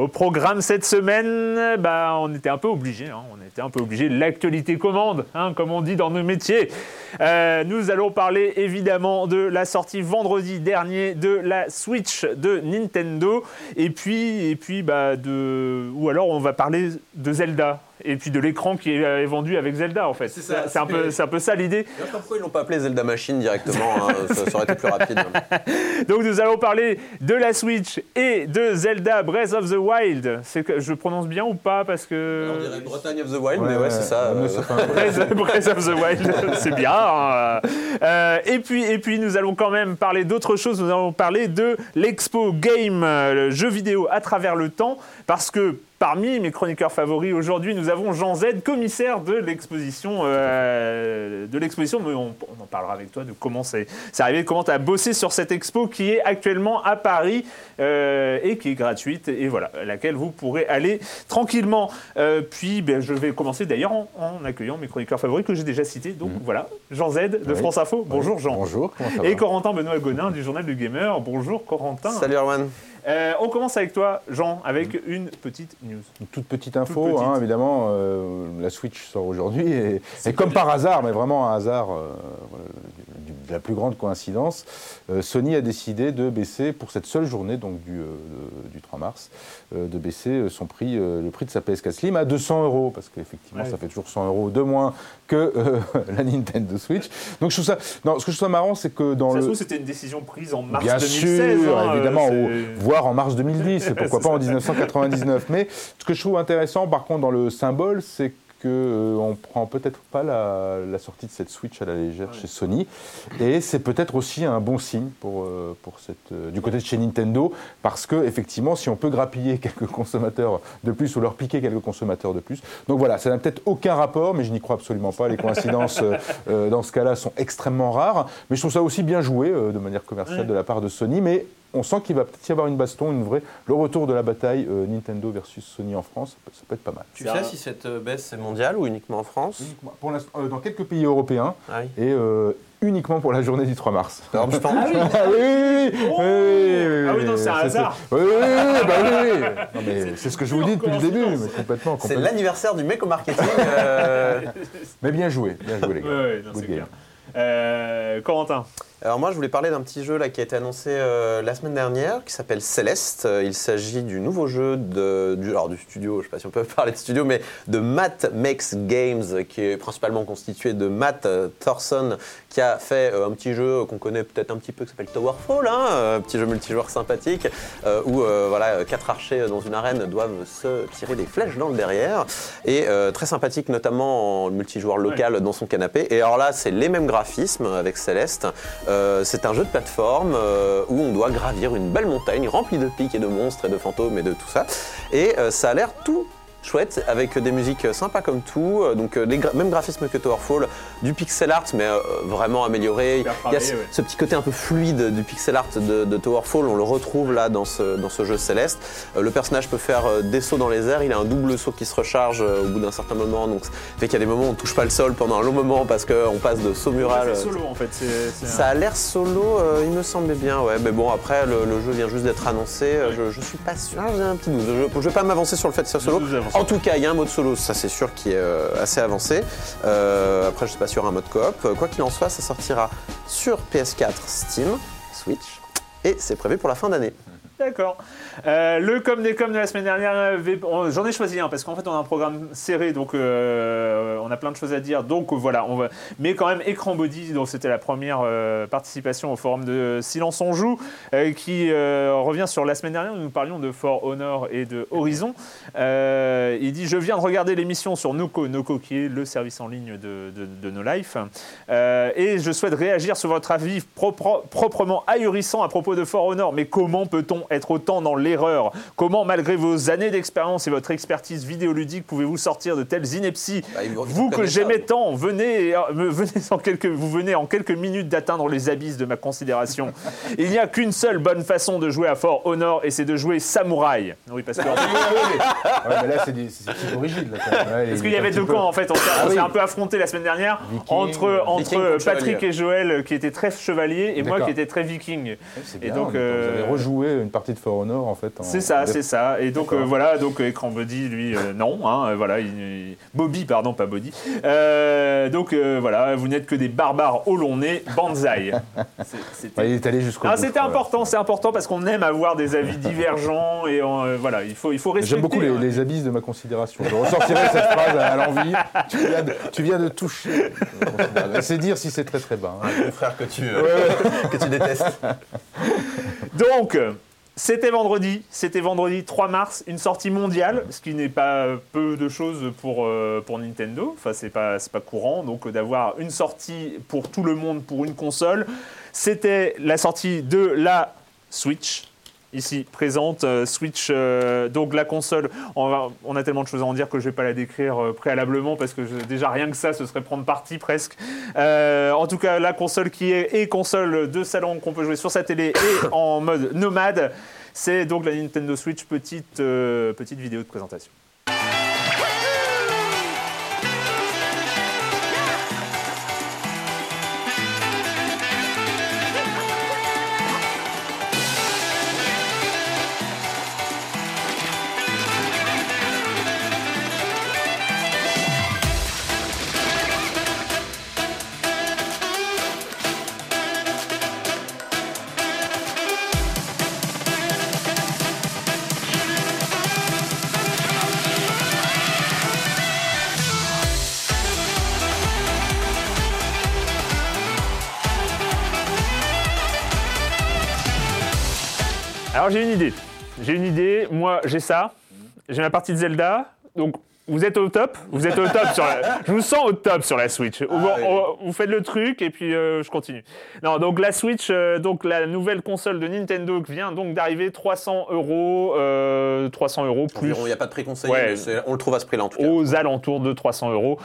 Au programme cette semaine, bah, on était un peu obligé, hein, on était un peu obligé. L'actualité commande, hein, comme on dit dans nos métiers. Euh, nous allons parler évidemment de la sortie vendredi dernier de la Switch de Nintendo, et puis, et puis bah, de, ou alors on va parler de Zelda et puis de l'écran qui est vendu avec Zelda en fait. C'est un, peu, un peu ça l'idée. Pourquoi ils l'ont pas appelé Zelda Machine directement hein, ça, aurait été plus rapide. Donc nous allons parler de la Switch et de Zelda Breath of the Wild. Que je prononce bien ou pas parce que. On dirait Bretagne of the Wild, mais ouais, c'est ça. Euh, Breath, of the Wild, c'est bien. Hein. Euh, et, puis, et puis nous allons quand même parler d'autre chose. Nous allons parler de l'Expo Game, le jeu vidéo à travers le temps, parce que Parmi mes chroniqueurs favoris aujourd'hui, nous avons Jean Z, commissaire de l'exposition. Euh, de l'exposition, on, en parlera avec toi de comment c'est arrivé, comment tu as bossé sur cette expo qui est actuellement à Paris euh, et qui est gratuite et voilà, à laquelle vous pourrez aller tranquillement. Euh, puis ben, je vais commencer d'ailleurs en, accueillant mes chroniqueurs favoris que j'ai déjà cités. Donc mhm. voilà, Jean Z de France Info. Bonjour Jean. Bonjour. et Corentin Benoît Gonin du Journal du Gamer. Bonjour Corentin. Salut Erwan. Euh, on commence avec toi, Jean, avec une petite news. Une toute petite info, hein, évidemment. Euh, la Switch sort aujourd'hui et, comme par hasard, mais vraiment un hasard euh, la plus grande coïncidence, Sony a décidé de baisser pour cette seule journée, donc du, du 3 mars, de baisser son prix, le prix de sa PS4 Slim à 200 euros, parce qu'effectivement, ça fait toujours 100 euros de moins que la Nintendo Switch. Donc je trouve ça, non, ce que je trouve marrant, c'est que dans ça le, c'était une décision prise en mars Bien 2016. sûr, hein, évidemment voire en mars 2010, pourquoi pas en 1999. Mais ce que je trouve intéressant, par contre, dans le symbole, c'est qu'on euh, prend peut-être pas la, sortie de cette Switch à la légère chez Sony. Et c'est peut-être aussi un bon signe pour, euh, pour cette, euh, du côté de chez Nintendo, parce que effectivement, si on peut grappiller quelques consommateurs de plus ou leur piquer quelques consommateurs de plus. Donc voilà, ça n'a peut-être aucun rapport, mais je n'y crois absolument pas. Les coïncidences dans ce cas-là sont extrêmement rares. Mais je trouve ça aussi bien joué de manière commerciale de la part de Sony. Mais on sent qu'il va peut-être y avoir une baston, une vraie, le retour de la bataille euh, Nintendo versus Sony en France, ça peut, être pas mal. Tu sais si cette euh, baisse est mondiale ou uniquement en France pour euh, Dans quelques pays européens ah et uniquement pour la journée du 3 mars. Alors, je pense. Ah oui, ah oui, oui, oui, Ah oui, non, c'est un hasard. Oui, oui, oui, bah oui, oui. c'est ce que je vous dis depuis le début, mais complètement. C'est l'anniversaire du mec au marketing. mais bien joué, bien joué les gars. Oui, c'est Euh, Corentin alors moi, je voulais parler d'un petit jeu là, qui a été annoncé euh, la semaine dernière, qui s'appelle Celeste. Euh, il s'agit du nouveau jeu de, du, alors, du studio, je ne sais pas si on peut parler de studio, mais de Matt Makes Games, qui est principalement constitué de Matt euh, Thorson, qui a fait un petit jeu qu'on connaît peut-être un petit peu, qui s'appelle Towerfall, hein, un petit jeu multijoueur sympathique, où voilà, quatre archers dans une arène doivent se tirer des flèches dans le derrière. Et très sympathique, notamment en multijoueur local dans son canapé. Et alors là, c'est les mêmes graphismes avec Celeste. Euh, c'est un jeu de plateforme euh, où on doit gravir une belle montagne remplie de pics et de monstres et de fantômes et de tout ça. Et euh, ça a l'air tout chouette, avec des musiques sympas comme tout, euh, donc euh, les mêmes graphismes que Towerfall, du pixel art mais euh, vraiment amélioré. Il y a ce, petit côté un peu fluide du pixel art de, de, Towerfall, on le retrouve là dans ce, dans ce jeu céleste. le personnage peut faire des sauts dans les airs, il a un double saut qui se recharge au bout d'un certain moment, donc fait qu'il y a des moments où on touche pas le sol pendant un long moment parce qu'on passe de saut mural. C'est solo en fait. ça a l'air solo, il me semblait bien, ouais. Mais bon, après le, jeu vient juste d'être annoncé, je, je, suis pas sûr, j'ai un petit doute. Je, je vais pas m'avancer sur le fait que c'est solo. En tout cas, il y a un mode solo, ça c'est sûr, qui est euh, assez avancé. Euh, après, je ne sais pas sur un mode coop. Quoi qu'il en soit, ça sortira sur PS4, Steam, Switch, et c'est prévu pour la fin d'année. D'accord. Euh, le com des com de la semaine dernière, euh, j'en ai choisi un parce qu'en fait on a un programme serré, donc euh, on a plein de choses à dire. Donc voilà, on va... mais quand même écran body. Donc c'était la première participation au forum de Silence on joue, qui revient sur la semaine dernière. Où nous parlions de For Honor et de Horizon. il dit je viens de regarder l'émission sur Noco, Noco qui est le service en ligne de, de, No Life, et je souhaite réagir sur votre avis proprement ahurissant à propos de For Honor. Mais comment peut-on être autant dans l'erreur Comment, malgré vos années d'expérience et votre expertise vidéoludique, pouvez-vous sortir de telles inepties bah, Vous que j'aimais tant, venez, euh, venez en quelques, vous venez en quelques minutes d'atteindre les abysses de ma considération. Il n'y a qu'une seule bonne façon de jouer à Fort Honor, et c'est de jouer samouraï. Oui, parce que... ouais, mais là, c'est rigide. parce qu'il y avait deux camps, en fait. On s'est ah un peu affronté la semaine dernière entre, entre Patrick et Joël, qui étaient très chevaliers, et moi qui étais très viking. Et donc, euh... vous avez rejoué une partie de For Honor en fait. C'est ça, c'est ça. Et donc euh, voilà, donc écran body, lui, euh, non, hein, voilà, Bobby, pardon, pas body. Euh, donc voilà, vous n'êtes que des barbares au long nez, banzai. il est allé jusqu'au ah, C'était important, c'est important parce qu'on aime avoir des avis divergents et voilà, il faut, il faut respecter. J'aime beaucoup les, les, abysses de ma considération. Je ressortirai cette phrase à l'envie. Tu, tu, viens de toucher. C'est dire si c'est très très bas. Hein. Le frère que tu, que tu détestes. Donc. C'était vendredi, c'était vendredi 3 mars, une sortie mondiale, ce qui n'est pas peu de choses pour, euh, pour Nintendo. Enfin, c'est pas, pas courant, donc d'avoir une sortie pour tout le monde pour une console. C'était la sortie de la Switch, ici présente, euh, Switch, euh, donc la console, on, a tellement de choses à en dire que je ne vais pas la décrire préalablement parce que déjà rien que ça, ce serait prendre parti presque. en tout cas, la console qui est et console de salon qu'on peut jouer sur sa télé et en mode nomade. C'est donc la Nintendo Switch, petite, euh, petite vidéo de présentation. J'ai une idée. J'ai une idée. Moi, j'ai ça. J'ai ma partie de Zelda. Donc vous êtes au top, vous êtes au top sur la... Je vous sens au top sur la Switch. Ah, vous faites le truc et puis euh, je continue. Non, donc la Switch, euh, donc la nouvelle console de Nintendo vient donc d'arriver 300 euros, 300 euh, euros plus. Il n'y a pas de prix conseillé, on le trouve à ce prix-là en tout cas. Aux alentours de 300 euros.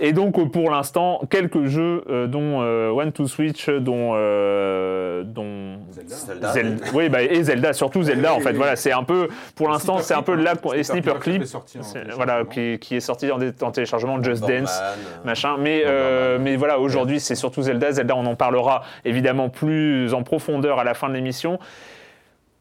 Et donc pour l'instant, quelques jeux dont One to Switch, dont, dont Zelda. Zelda. Oui, bah, et Zelda, surtout Zelda en fait. Voilà, c'est un peu, pour l'instant, c'est un peu là et Sniper Clip, voilà, qui qui, est sorti en, téléchargement Just Dance, machin. Mais, euh, mais voilà, aujourd'hui, c'est surtout Zelda. Zelda, on en parlera évidemment plus en profondeur à la fin de l'émission.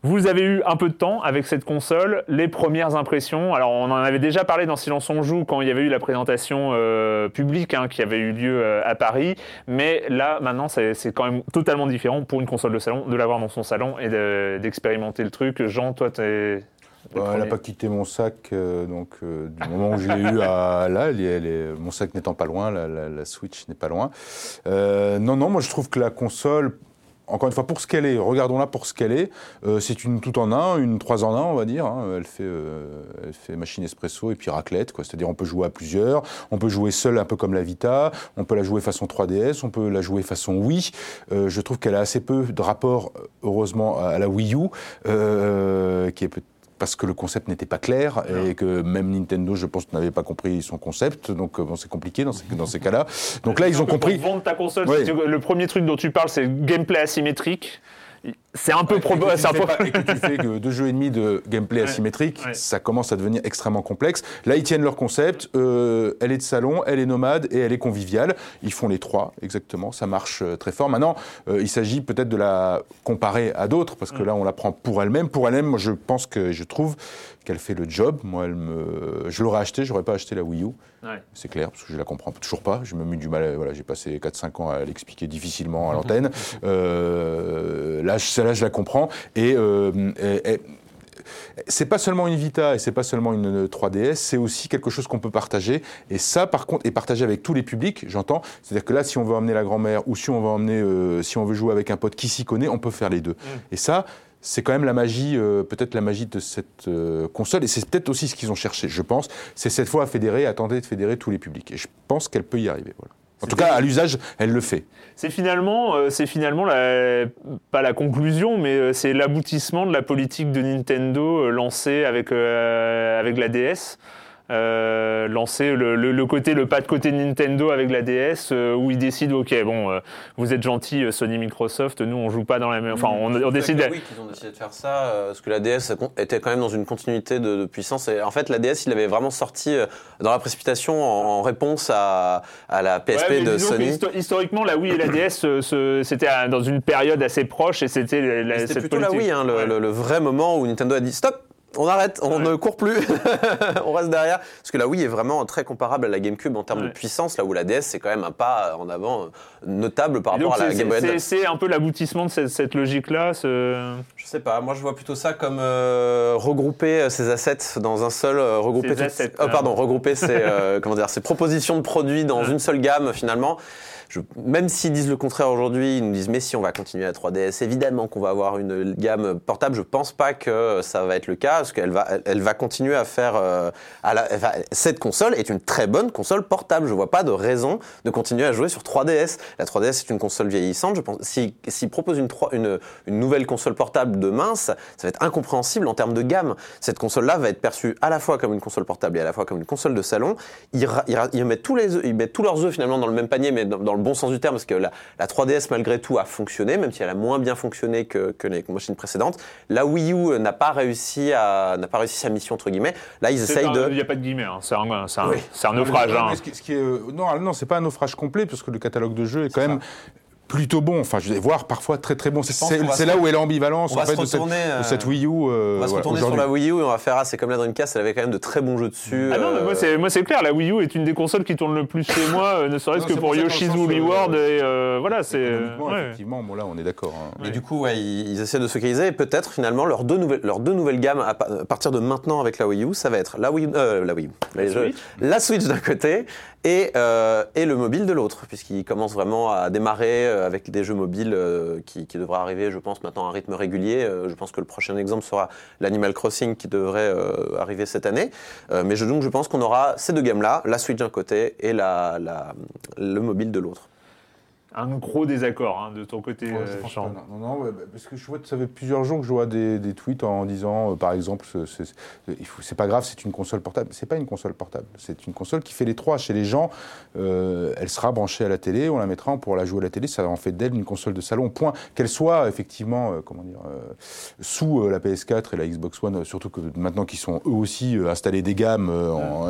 Vous avez eu un peu de temps avec cette console, les premières impressions. Alors, on en avait déjà parlé dans Silence on joue quand il y avait eu la présentation euh, publique hein, qui avait eu lieu euh, à Paris. Mais là, maintenant, c'est quand même totalement différent pour une console de salon de l'avoir dans son salon et d'expérimenter le truc. Jean, toi, tu es. elle n'a pas quitté mon sac, euh, donc du moment où je l'ai eu à là, elle est, mon sac n'étant pas loin, la, la Switch n'est pas loin. non, non, moi je trouve que la console, encore une fois, pour ce qu'elle est, regardons-la pour ce qu'elle est. Euh, c'est une tout en un, une trois en un, on va dire. Hein. Elle, fait, euh, elle fait machine espresso et puis raclette. C'est-à-dire on peut jouer à plusieurs, on peut jouer seul un peu comme la Vita, on peut la jouer façon 3DS, on peut la jouer façon Wii. Euh, je trouve qu'elle a assez peu de rapport, heureusement, à la Wii U, qui est parce que le concept n'était pas clair et que même Nintendo, je pense, n'avait pas compris son concept. Donc, bon, c'est compliqué dans ces, dans ces cas-là. Donc là, ils ont compris. Vendre ta console, le premier truc dont tu parles, c'est gameplay asymétrique. C'est un peu pro. Et, un peu... et que tu fais que deux jeux et demi de gameplay asymétrique, ça commence à devenir extrêmement complexe. Là, ils tiennent leur concept. Euh, elle est de salon, elle est nomade et elle est conviviale. Ils font les trois, exactement. Ça marche euh, très fort. Maintenant, euh, il s'agit peut-être de la comparer à d'autres, parce que là, on la prend pour elle-même. Pour elle-même, moi, je pense que je trouve qu'elle fait le job. Moi, elle me... je l'aurais acheté, j'aurais pas acheté la Wii U. C'est clair, parce que je la comprends toujours pas. Je me mets du mal. Voilà, j'ai passé 4-5 ans à l'expliquer difficilement à l'antenne. Euh, là, là, je la comprends. Et, euh, c'est pas seulement une Vita et c'est pas seulement une 3DS, c'est aussi quelque chose qu'on peut partager. Et ça, par contre, est partagé avec tous les publics, j'entends. C'est-à-dire que là, si on veut emmener la grand-mère ou si on veut emmener, euh, si on veut jouer avec un pote qui s'y connaît, on peut faire les deux. Mm. Et ça, c'est quand même la magie, euh, peut-être la magie de cette euh, console, et c'est peut-être aussi ce qu'ils ont cherché, je pense, c'est cette fois à fédérer, à tenter de fédérer tous les publics. Et je pense qu'elle peut y arriver. Voilà. En tout cas, à l'usage, elle le fait. C'est finalement, euh, c'est finalement la, pas la conclusion, mais c'est l'aboutissement de la politique de Nintendo lancée avec, avec la DS. Euh, lancer le, côté, le pas de côté Nintendo avec la DS, euh, où ils décident, ok, bon, euh, vous êtes gentil, Sony, Microsoft, nous on joue pas dans la même. Enfin, on, on décide. Oui, qu'ils ont décidé de faire ça, parce que la DS était quand même dans une continuité de, puissance. Et en fait, la DS, il avait vraiment sorti dans la précipitation en, réponse à, la PSP de Sony. historiquement, la Wii et la DS, c'était dans une période assez proche, et c'était. C'était plutôt la Wii, hein, le vrai moment où Nintendo a dit stop on arrête, on ne court plus, on reste derrière. Parce que la Wii est vraiment très comparable à la GameCube en termes de puissance, là où la DS c'est quand même un pas en avant notable par rapport à la Game Boy Advance. C'est un peu l'aboutissement de cette, logique-là ce... Je sais pas, moi je vois plutôt ça comme euh, regrouper ces euh, assets dans un seul... Euh, regrouper oh, pardon, regrouper ces, comment dire, ces propositions de produits dans une seule gamme finalement même s'ils disent le contraire aujourd'hui, ils nous disent mais si on va continuer à 3DS, évidemment qu'on va avoir une gamme portable. Je pense pas que ça va être le cas parce qu'elle va, elle va continuer à faire. Euh, à la, cette console est une très bonne console portable. Je vois pas de raison de continuer à jouer sur 3DS. La 3DS est une console vieillissante. Je pense s'ils si, proposent une, une, une, nouvelle console portable demain, ça, ça va être incompréhensible en termes de gamme. Cette console-là va être perçue à la fois comme une console portable et à la fois comme une console de salon. Ils, ils, mettent tous les, ils mettent tous leurs œufs finalement dans le même panier, mais dans, dans le bon sens du terme, parce que la, 3DS malgré tout a fonctionné, même si elle a moins bien fonctionné que, les machines précédentes. La Wii U n'a pas réussi à n'a pas réussi sa mission entre guillemets. Là, ils essayent de. Il n'y a pas de guillemets, hein. c'est un, un, naufrage. Hein. Ce qui, est, euh, non, non, c'est pas un naufrage complet, parce que le catalogue de jeux est quand même plutôt bon, enfin je vais voir parfois très très bon. C'est là où est l'ambivalence en fait de cette, de cette, Wii U. Euh, on va se retourner sur la Wii U et on va faire ah c'est comme la Dreamcast, elle avait quand même de très bons jeux dessus. Ah non, euh... moi c'est clair, la Wii U est une des consoles qui tourne le plus chez moi, euh, ne serait-ce que pour Yoshi's Woolly World et euh, voilà c'est. Effectivement, bon là on est d'accord. Hein. Et du coup ouais, ils, essaient de se focaliser et peut-être finalement leurs deux nouvelles leurs deux nouvelles gammes à, partir de maintenant avec la Wii U, ça va être la Wii la Wii U, la Switch d'un côté et, euh, et le mobile de l'autre, puisqu'il commence vraiment à démarrer euh, avec des jeux mobiles euh, qui, qui devraient arriver, je pense, maintenant à un rythme régulier. je pense que le prochain exemple sera l'Animal Crossing qui devrait arriver cette année. mais je, donc je pense qu'on aura ces deux gammes-là, la Switch d'un côté et la, la, le mobile de l'autre un gros désaccord hein, de ton côté, ouais, euh, Non, non, bah, parce que je vois, ça fait plusieurs jours que je vois des, des tweets en disant, euh, par exemple, c'est pas grave, c'est une console portable. C'est pas une console portable, c'est une console qui fait les trois. Chez les gens, euh, elle sera branchée à la télé, on la mettra, on pourra la jouer à la télé, ça en fait d'elle une console de salon. Point. Qu'elle soit effectivement, comment dire, sous la PS4 et la Xbox One, surtout que maintenant qu'ils sont eux aussi installés des gammes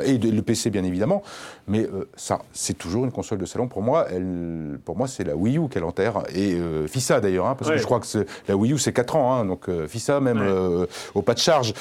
et le PC bien évidemment, mais ça, c'est toujours une console de salon. Pour moi, elle, pour moi c'est la Wii U qu'elle enterre. Et euh, FISA d'ailleurs, hein, parce Ouais. que je crois que c'est- la Wii U, c'est 4 ans. hein, donc euh, FISA, même Ouais. euh, au pas de charge.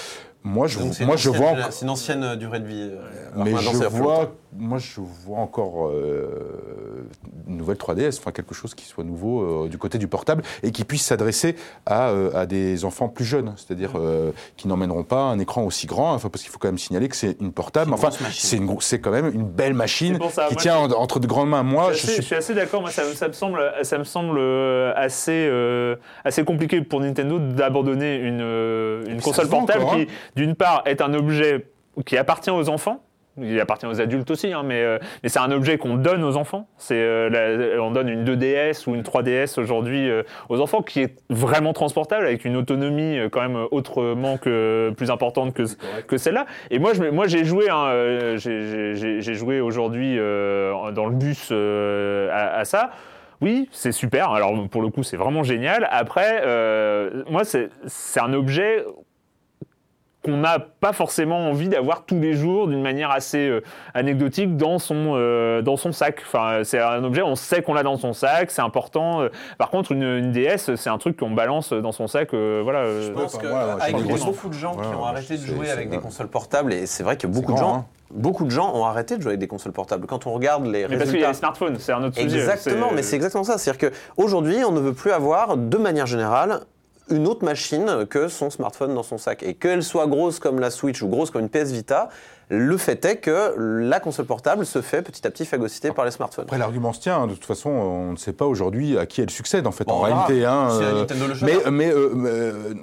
Moi, je, Donc, moi, je vois. C'est une ancienne euh, durée de vie. euh, alors Mais je vois, moi, je vois encore euh, une nouvelle 3DS, enfin quelque chose qui soit nouveau euh, du côté du portable et qui puisse s'adresser à, euh, à des enfants plus jeunes, c'est-à-dire euh, qui n'emmèneront pas un écran aussi grand, enfin, parce qu'il faut quand même signaler que c'est une portable, une enfin, c'est une gro- c'est quand même une belle machine ça, qui moi, tient en- entre de grandes mains. Moi, je, suis assez, je suis assez d'accord. Moi, ça, ça me semble, ça me semble euh, assez, euh, assez compliqué pour Nintendo d'abandonner une, euh, console portable encore, hein. qui, d'une part, est un objet qui appartient aux enfants. Il appartient aux adultes aussi, hein, mais, euh, mais c'est un objet qu'on donne aux enfants. C'est, euh, la- on donne une 2DS ou une 3DS aujourd'hui euh, aux enfants qui est vraiment transportable avec une autonomie euh, quand même autrement que plus importante que, que celle-là. Et moi, je, moi, j'ai joué, hein, euh, j'ai- joué aujourd'hui euh, dans le bus euh, à, à ça. Oui, c'est super. Alors pour le coup, c'est vraiment génial. Après, euh, moi, c'est un objet qu'on n'a pas forcément envie d'avoir tous les jours d'une manière assez euh, anecdotique dans son, euh, dans son sac. Enfin, c'est un objet, on sait qu'on l'a dans son sac, c'est important. Euh, Par contre, une, une DS, c'est un truc qu'on balance dans son sac. euh, voilà. Je pense que c'est avec beaucoup de gens qui ont arrêté de jouer avec des ouais. consoles portables, et c'est vrai que beaucoup de grand, gens, hein. beaucoup de gens ont arrêté de jouer avec des consoles portables. Quand on regarde les mais parce qu'il y a résultats. les smartphones, c'est un autre sujet. Exactement, mais c'est exactement ça. C'est-à-dire qu'aujourd'hui, on ne veut plus avoir, de manière générale, une autre machine que son smartphone dans son sac. Et qu'elle soit grosse comme la Switch ou grosse comme une PS Vita, le fait est que la console portable se fait petit à petit phagocyter par les smartphones. Après, l'argument se tient. hein. De toute façon, on ne sait pas aujourd'hui à qui elle succède, en fait, Bon, en réalité. hein, euh, Nintendo le mais euh, euh,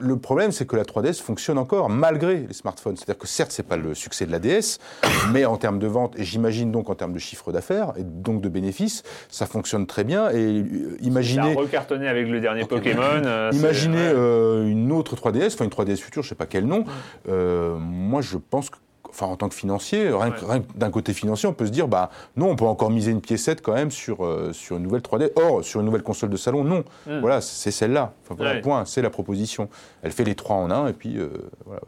le problème, c'est que la 3DS fonctionne encore malgré les smartphones. C'est-à-dire que certes, c'est pas le succès de la DS, mais en termes de vente, et j'imagine donc en termes de chiffre d'affaires et donc de bénéfices, ça fonctionne très bien. Et euh, Ça a imaginez, recartonné avec le dernier Pokémon. euh, imaginez euh, une autre 3DS, enfin une 3DS future, je sais pas quel nom. Euh, moi, je pense que Enfin, en tant que financier, rien Ouais. d'un côté financier, on peut se dire, bah non, on peut encore miser une piécette quand même sur, euh, sur une nouvelle 3D. Or, sur une nouvelle console de salon, non. Mm. Voilà, c'est celle-là. Enfin, voilà, Ouais. point, c'est la proposition. Elle fait les trois en un, et puis euh, voilà.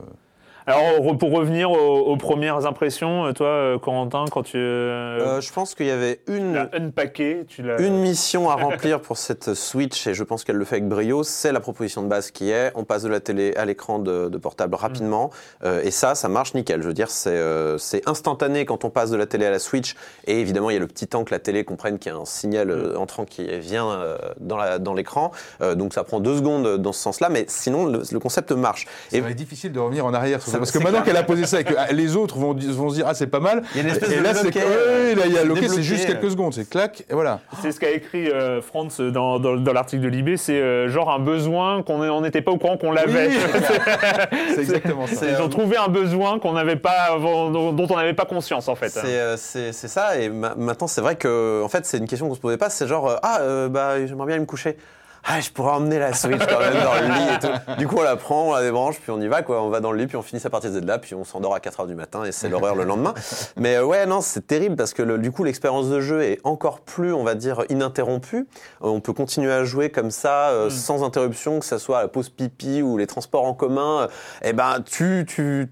Alors, pour revenir aux, aux premières impressions, euh, toi, euh, Corentin, quand tu euh, je pense qu'il y avait une, l'as unpacké, tu l'as. une mission à remplir pour cette Switch, et je pense qu'elle le fait avec brio, c'est la proposition de base qui est, on passe de la télé à l'écran de, de portable rapidement, euh, et ça, ça marche nickel. Je veux dire, c'est euh, c'est instantané quand on passe de la télé à la Switch, et évidemment, il y a le petit temps que la télé comprenne qu'il y a un signal euh, entrant qui vient euh, dans l'écran, Euh, donc ça prend deux secondes dans ce sens-là, mais sinon, le, le concept marche. C'est Et- vrai, difficile de revenir en arrière sur Ça. Parce que c'est maintenant qu'elle a posé ça et que ah, les autres vont, se dire, ah, c'est pas mal. Il y a une espèce et de là, c'est euh, là, il y a débloqué, c'est juste euh. quelques secondes. C'est clac, et voilà. C'est ce qu'a écrit euh, Franz dans, dans, dans l'article de Libé, c'est euh, genre un besoin qu'on on n'était pas au courant qu'on l'avait. Oui. c'est exactement ça. C'est, Ils euh, ont trouvé un besoin qu'on n'avait pas, dont on n'avait pas conscience en fait. C'est euh, c'est- c'est ça, et ma- maintenant c'est vrai que en fait c'est une question qu'on se posait pas, c'est genre euh, ah euh, bah j'aimerais bien aller me coucher. Ah, je pourrais emmener la Switch quand même dans le lit et tout. Du coup, on la prend, on la débranche, puis on y va, quoi. On va dans le lit, puis on finit sa partie de Zelda, puis on s'endort à 4 heures du matin et c'est l'horreur le lendemain. Mais euh, ouais, non, c'est terrible parce que le- du coup, l'expérience de jeu est encore plus, on va dire, ininterrompue. Euh, on peut continuer à jouer comme ça, euh, sans interruption, que ça soit à la pause pipi ou les transports en commun. Euh, Eh ben, tu, tu,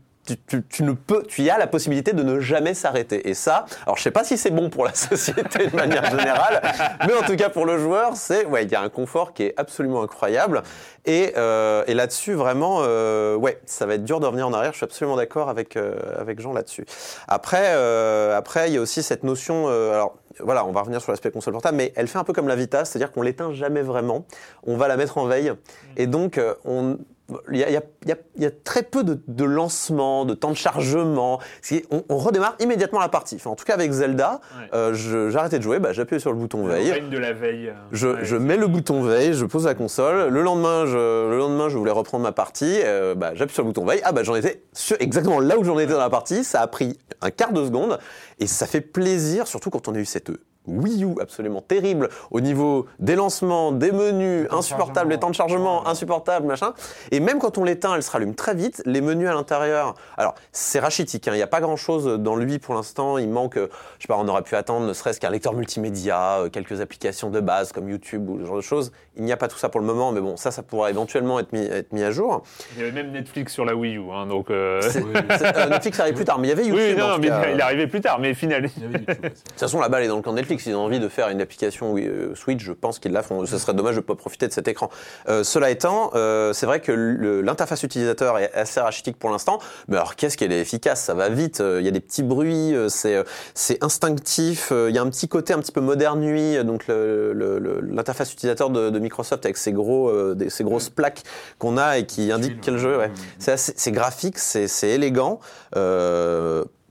tu, ne peux, tu y as la possibilité de ne jamais s'arrêter. Et ça, alors je sais pas si c'est bon pour la société de manière générale, mais en tout cas pour le joueur, c'est, ouais, il y a un confort qui est absolument incroyable. Et, euh, là-dessus, vraiment, euh, ouais, ça va être dur de revenir en arrière. Je suis absolument d'accord avec euh, avec Jean là-dessus. Après, après, il y a aussi cette notion, alors. Voilà, on va revenir sur l'aspect console portable, mais elle fait un peu comme la Vita, c'est-à-dire qu'on l'éteint jamais vraiment. On va la mettre en veille, et donc on, il y a, y y y très peu de, de lancement, de temps de chargement. On, on redémarre immédiatement la partie. Enfin, en tout cas, avec Zelda, Ouais. euh, je- j'ai arrêté de jouer, bah, j'appuie sur le bouton Le veille. de la veille. euh, Je, ouais. je mets le bouton veille, je pose la console. Le lendemain, je, le lendemain, je voulais reprendre ma partie. euh, bah, j'appuie sur le bouton veille. Ah bah j'en étais sur, exactement là où j'en étais dans la partie. Ça a pris un quart de seconde et ça fait plaisir, surtout quand on a eu cette Wii U absolument terrible au niveau des lancements, des menus, insupportables, les chargement. temps de chargement, insupportables, machin. Et même quand on l'éteint, elle se rallume très vite. Les menus à l'intérieur, alors c'est rachitique. hein, Il n'y a pas grand chose dans lui pour l'instant. Il manque, euh, je sais pas, on aurait pu attendre ne serait-ce qu'un lecteur multimédia, euh, quelques applications de base comme YouTube ou ce genre de choses. Il n'y a pas tout ça pour le moment, mais bon, ça, ça pourra éventuellement être mis, être mis à jour. Il y avait même Netflix sur la Wii U, hein, donc. euh, euh, Netflix arrive plus tard, mais il y avait YouTube. Oui, non, en non, tout mais cas. il arrivait plus tard, mais finalement. De toute façon, la balle est dans le camp de Netflix. Graphique, s'ils ont envie de faire une application euh, Switch, je pense qu'ils la feront. Ce serait dommage de ne pas profiter de cet écran. Euh, cela étant, euh, c'est vrai que l'interface utilisateur est assez rachitique pour l'instant, mais alors qu'est-ce qu'elle est efficace? Ça va vite, euh, il y a des petits bruits, euh, c'est instinctif, il y a un petit côté un petit peu moderne nuit, donc l'interface utilisateur de, de Microsoft avec ces, gros, des- ces grosses plaques qu'on a et qui indiquent quel jeu. ouais. C'est graphique, c'est c'est élégant.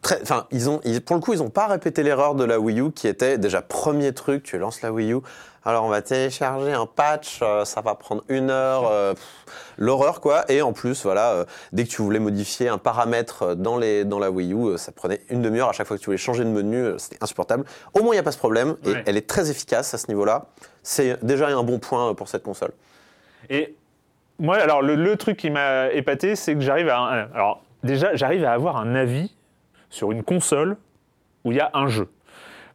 Très- Enfin, ils ont, ils- pour le coup, ils n'ont pas répété l'erreur de la Wii U qui était déjà premier truc. Tu lances la Wii U, alors on va télécharger un patch, euh, ça va prendre une heure, euh, l'horreur quoi. Et en plus, voilà, euh, dès que tu voulais modifier un paramètre dans les dans la Wii U, ça prenait une demi-heure à chaque fois que tu voulais changer de menu, c'était insupportable. Au moins, il n'y a pas ce problème et Ouais. elle est très efficace à ce niveau-là. C'est déjà un bon point pour cette console. Et moi, alors le, le truc qui m'a épaté, c'est que j'arrive à. Alors, déjà, j'arrive à avoir un avis sur une console où il y a un jeu.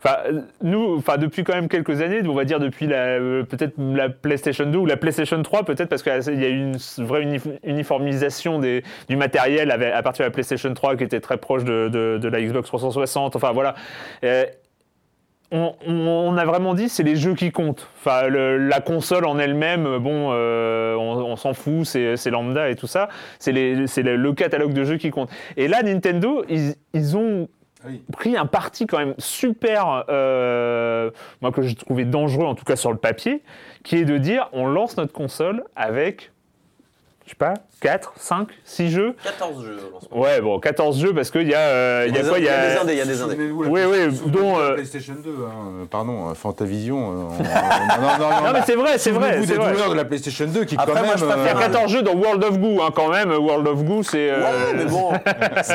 Enfin, nous, enfin, depuis quand même quelques années, on va dire depuis euh, peut-être la PlayStation 2 ou la PlayStation 3, peut-être parce qu'il y a eu une vraie uni- uniformisation des, du matériel à partir de la PlayStation 3 qui était très proche de, de- de la Xbox 360. Enfin, voilà. Euh, on, a vraiment dit c'est les jeux qui comptent. Enfin, le- la console en elle-même, bon, euh, on, on s'en fout, c'est lambda et tout ça. C'est le, le catalogue de jeux qui compte. Et là, Nintendo, ils, ils ont Oui. pris un parti quand même super, euh, moi que je trouvais dangereux, en tout cas sur le papier, qui est de dire on lance notre console avec, je sais pas, 4, 5, 6 jeux? 14 jeux. lancement. Ouais, bon, 14 jeux parce qu'il y a, euh, il y a des quoi Il y indés, il y a des indés. Oui, oui, dont, euh, PlayStation 2, hein, euh, pardon, euh, Fantavision. euh, on- non, non, non, Non, mais c'est vrai, c'est vrai. C'est des vrai. douleurs de la PlayStation 2 qui, Après, quand moi, même. je préfère Il y a un- 14 jeux dans World of Goo, hein, quand même. World of Goo, c'est. euh, Ouais, mais bon,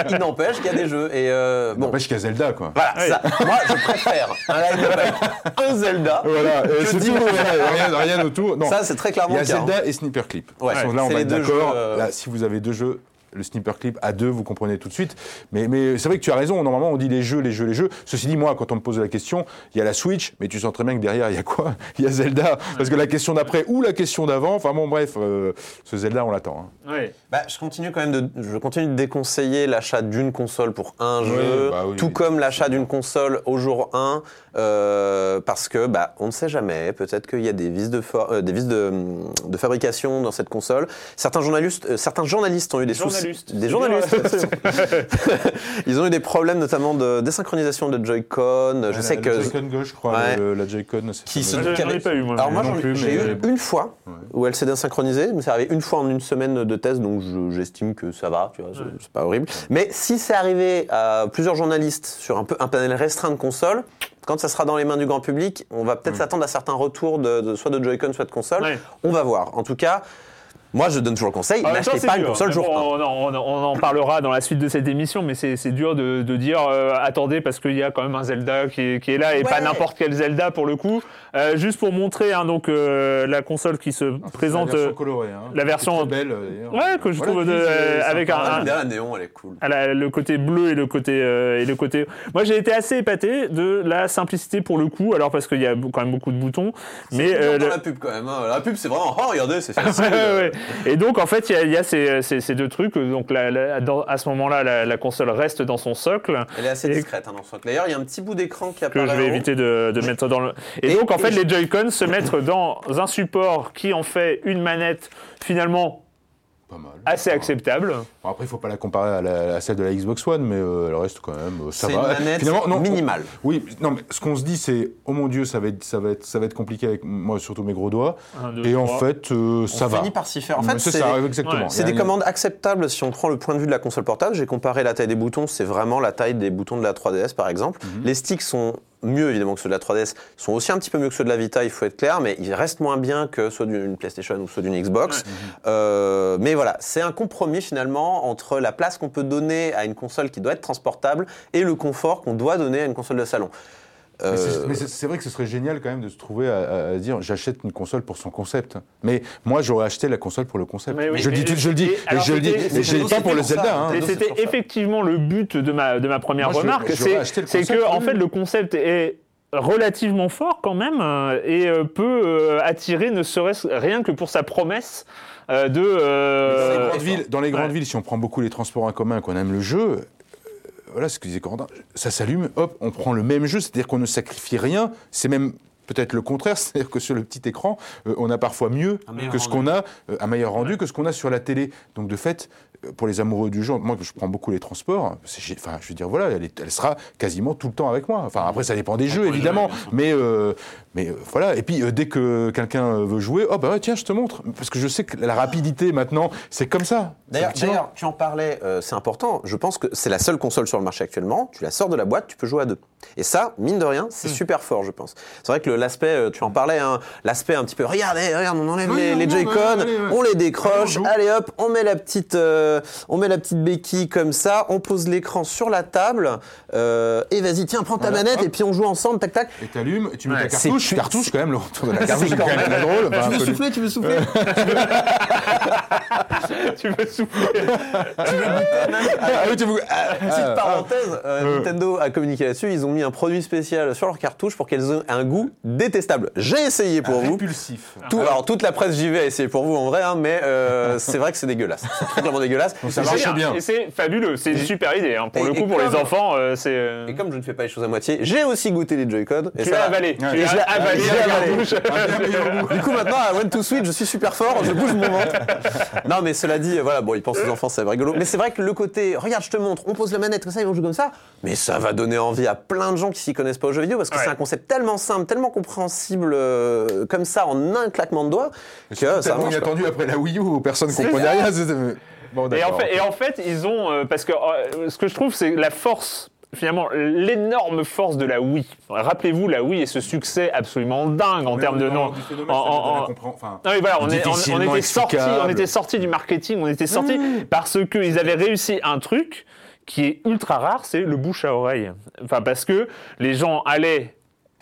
il n'empêche qu'il y a des jeux. Et euh, bon, N'empêche qu'il y a Zelda, quoi. voilà, Oui. ça, moi je préfère un avec un Zelda. Voilà, que c'est dix tout, jeux. rien, rien autour. Ça, c'est très il clairement y a hein. Zelda et Sniper Clip. Ouais, là, on c'est va les être deux d'accord. jeux, euh, Là, si vous avez deux jeux, le Sniper Clip à deux, vous comprenez tout de suite. Mais, mais c'est vrai que tu as raison. Normalement, on dit les jeux, les jeux, les jeux. Ceci dit, moi, quand on me pose la question, il y a la Switch, mais tu sens très bien que derrière, il y a quoi? Il y a Zelda. Parce que la question d'après ou la question d'avant, enfin bon, bref, euh, ce Zelda, on l'attend. hein. Bah, je continue quand même de, je continue de déconseiller l'achat d'une console pour un Oui, jeu, bah oui, tout oui. comme l'achat d'une console au jour 1, euh, parce que bah, on ne sait jamais. Peut-être qu'il y a des vices de, for- euh, des de, de fabrication dans cette console. Certains journalistes, euh, certains journalistes ont eu des soucis. Journalistes. Des journalistes. Ils ont eu des problèmes notamment de désynchronisation de Joy-Con. Je La- sais la que Joy-Con gauche, je crois, Ouais. le- la Joy-Con, c'est Qui se- avait- pas eu, moi. Alors moi, j'ai mais- eu une fois Ouais. où elle s'est désynchronisée, mais c'est arrivé une fois en une semaine de test, donc je- j'estime que ça va, tu vois, c'est- pas horrible. Mais si c'est arrivé à plusieurs journalistes sur un, peu, un panel restreint de consoles, quand ça sera dans les mains du grand public, on va peut-être s'attendre à certains retours de, de- soit de Joy-Con, soit de console. Ouais. On va voir. En tout cas, moi je donne toujours le conseil, n'achetez c'est pas une console Mais jour bon, 1. on, en- on en- on en parlera dans la suite de cette émission, mais c'est dur de, de dire euh, attendez parce qu'il y a quand même un Zelda qui est, qui est là et Ouais. pas n'importe quel Zelda pour le coup. Euh, juste pour montrer hein, donc euh, la console qui se présente. La version colorée. hein, la version- très belle. Ouais, que je Voilà, trouve de- avec un- Ah, la néon, elle est cool. à la- le côté bleu et le côté euh, et le côté. Moi, j'ai été assez épaté de la simplicité pour le coup. Alors parce qu'il y a quand même beaucoup de boutons, mais euh, dans le- la pub quand même. hein. La pub, c'est vraiment, oh regardez, c'est facile. ouais, ouais. Et donc en fait, il y a, il y a ces, ces- ces deux trucs. Donc la- la- dans- à ce moment-là, la, la console reste dans son socle Elle est assez discrète hein, dans ce truc. D'ailleurs, il y a un petit bout d'écran qui que apparaît. je vais éviter de, de mettre dans le. Et, Et- donc en et fait, je- les Joy-Con se mettent dans un support qui en fait une manette finalement Pas mal. assez acceptable. Bon, après, il ne faut pas la comparer à, la- à celle de la Xbox One, mais euh, elle reste quand même. euh, ça C'est va. une manette Finalement, non, minimale. Oui, non, mais ce qu'on se dit, c'est oh mon Dieu, ça va être, ça va être, ça va être compliqué avec moi, surtout mes gros doigts. Un, deux, Et en fait, euh, ça on va. finit par s'y faire. En fait, c'est c'est ça, exactement. ouais. c'est des commandes acceptables si on prend le point de vue de la console portable. J'ai comparé la taille des boutons, c'est vraiment la taille des boutons de la 3DS par exemple. Mhm. Les sticks sont mieux évidemment que ceux de la 3DS, sont aussi un petit peu mieux que ceux de la Vita, il faut être clair, mais ils restent moins bien que ceux d'une PlayStation ou ceux d'une Xbox. Euh, mais voilà, c'est un compromis finalement entre la place qu'on peut donner à une console qui doit être transportable et le confort qu'on doit donner à une console de salon. Mais c'est- Euh, Mais c'est vrai que ce serait génial quand même de se trouver à, dire j'achète une console pour son concept. Mais moi j'aurais acheté la console pour le concept. Mais oui, je le dis, tout- je le dis, et je le dis, pas pour le Zelda. hein. C'était effectivement le but de ma, de ma première Moi, remarque, c'est que en fait le concept est relativement fort quand même euh, et euh, peut attirer ne serait-ce rien que pour sa promesse euh, de Dans les grandes villes, dans les grandes ouais. villes, si on prend beaucoup les transports en commun, qu'on aime le jeu, voilà ce que disait Corentin, ça s'allume, hop, on prend le même jeu, c'est-à-dire qu'on ne sacrifie rien, c'est même peut-être le contraire, c'est-à-dire que sur le petit écran, euh, on a parfois mieux que ce qu'on a, euh, un meilleur rendu que ce qu'on a sur la télé. Donc de fait, euh, pour les amoureux du genre, moi je prends beaucoup les transports, enfin je veux dire voilà, elle, est- elle sera quasiment tout le temps avec moi. Enfin après ça dépend des jeux évidemment, mais euh, mais euh, voilà. Et puis euh, dès que quelqu'un euh, veut jouer, oh bah ouais, tiens je te montre, parce que je sais que la rapidité maintenant c'est comme ça. D'ailleurs, tu en parlais, euh, c'est important. Je pense que c'est la seule console sur le marché actuellement. Tu la sors de la boîte, tu peux jouer à deux. Et ça, mine de rien, Hmm. c'est super fort, je pense. C'est vrai que l'aspect, euh, tu en parlais, hein, l'aspect un petit peu, regardez, regarde, on enlève Oui, les, on les Joy-Con, on les décroche, Allez, hop, on met la petite, euh, on met la petite béquille comme ça, on pose l'écran sur la table, euh, et vas-y, tiens, prends ta Voilà, manette hop. et puis on joue ensemble, tac tac. Et t'allumes, et tu mets Ouais, ta cartouche, plus- cartouche quand même, le retour de la cartouche, C'est quand même très drôle. Tu veux souffler, tu veux souffler tu veux souffler Ah tu veux- ah, Petite ah, parenthèse, euh, Nintendo a communiqué là-dessus. Ils ont mis un produit spécial sur leur cartouche pour qu'elles aient un goût détestable. J'ai essayé pour vous. Répulsif. Tout, alors toute la presse JV a essayé pour vous en vrai, hein, mais euh, c'est vrai que c'est dégueulasse. C'est très clairement dégueulasse. Donc ça C'est marche bien. Et c'est fabuleux, c'est une super idée. hein. Pour Et- le coup, pour les comme- enfants, euh, c'est. euh, Et comme je ne fais pas les choses à moitié, j'ai aussi goûté les Joy-Con. et Tu l'as avalé. Ouais. Tu Et je l'ai à la bouche. Du coup maintenant à One to Switch, je suis super fort, je bouge mon ventre. Non mais cela dit, voilà, bon, ils pensent aux enfants, c'est rigolo. Mais c'est vrai que le côté, regarde, je te montre, on pose la manette comme ça et on joue comme ça, mais ça va donner envie à plein de gens qui s'y connaissent pas aux jeux vidéo parce que Ouais. c'est un concept tellement simple, tellement compréhensible euh, comme ça en un claquement de doigts que ça marche. quoi. inattendu après la Wii U où personne ne comprenait rien. c'était- Bon, Et en, d'accord. fait, et en fait, ils ont. euh, parce que euh, ce que je trouve, c'est la force. Finalement, l'énorme force de la Wii. Rappelez-vous, la Wii et ce succès absolument dingue en termes de non, nom. on, était sorti, on était sorti du marketing, on était sorti parce qu'ils avaient réussi un truc qui est ultra rare, c'est le bouche à oreille. Enfin, parce que les gens allaient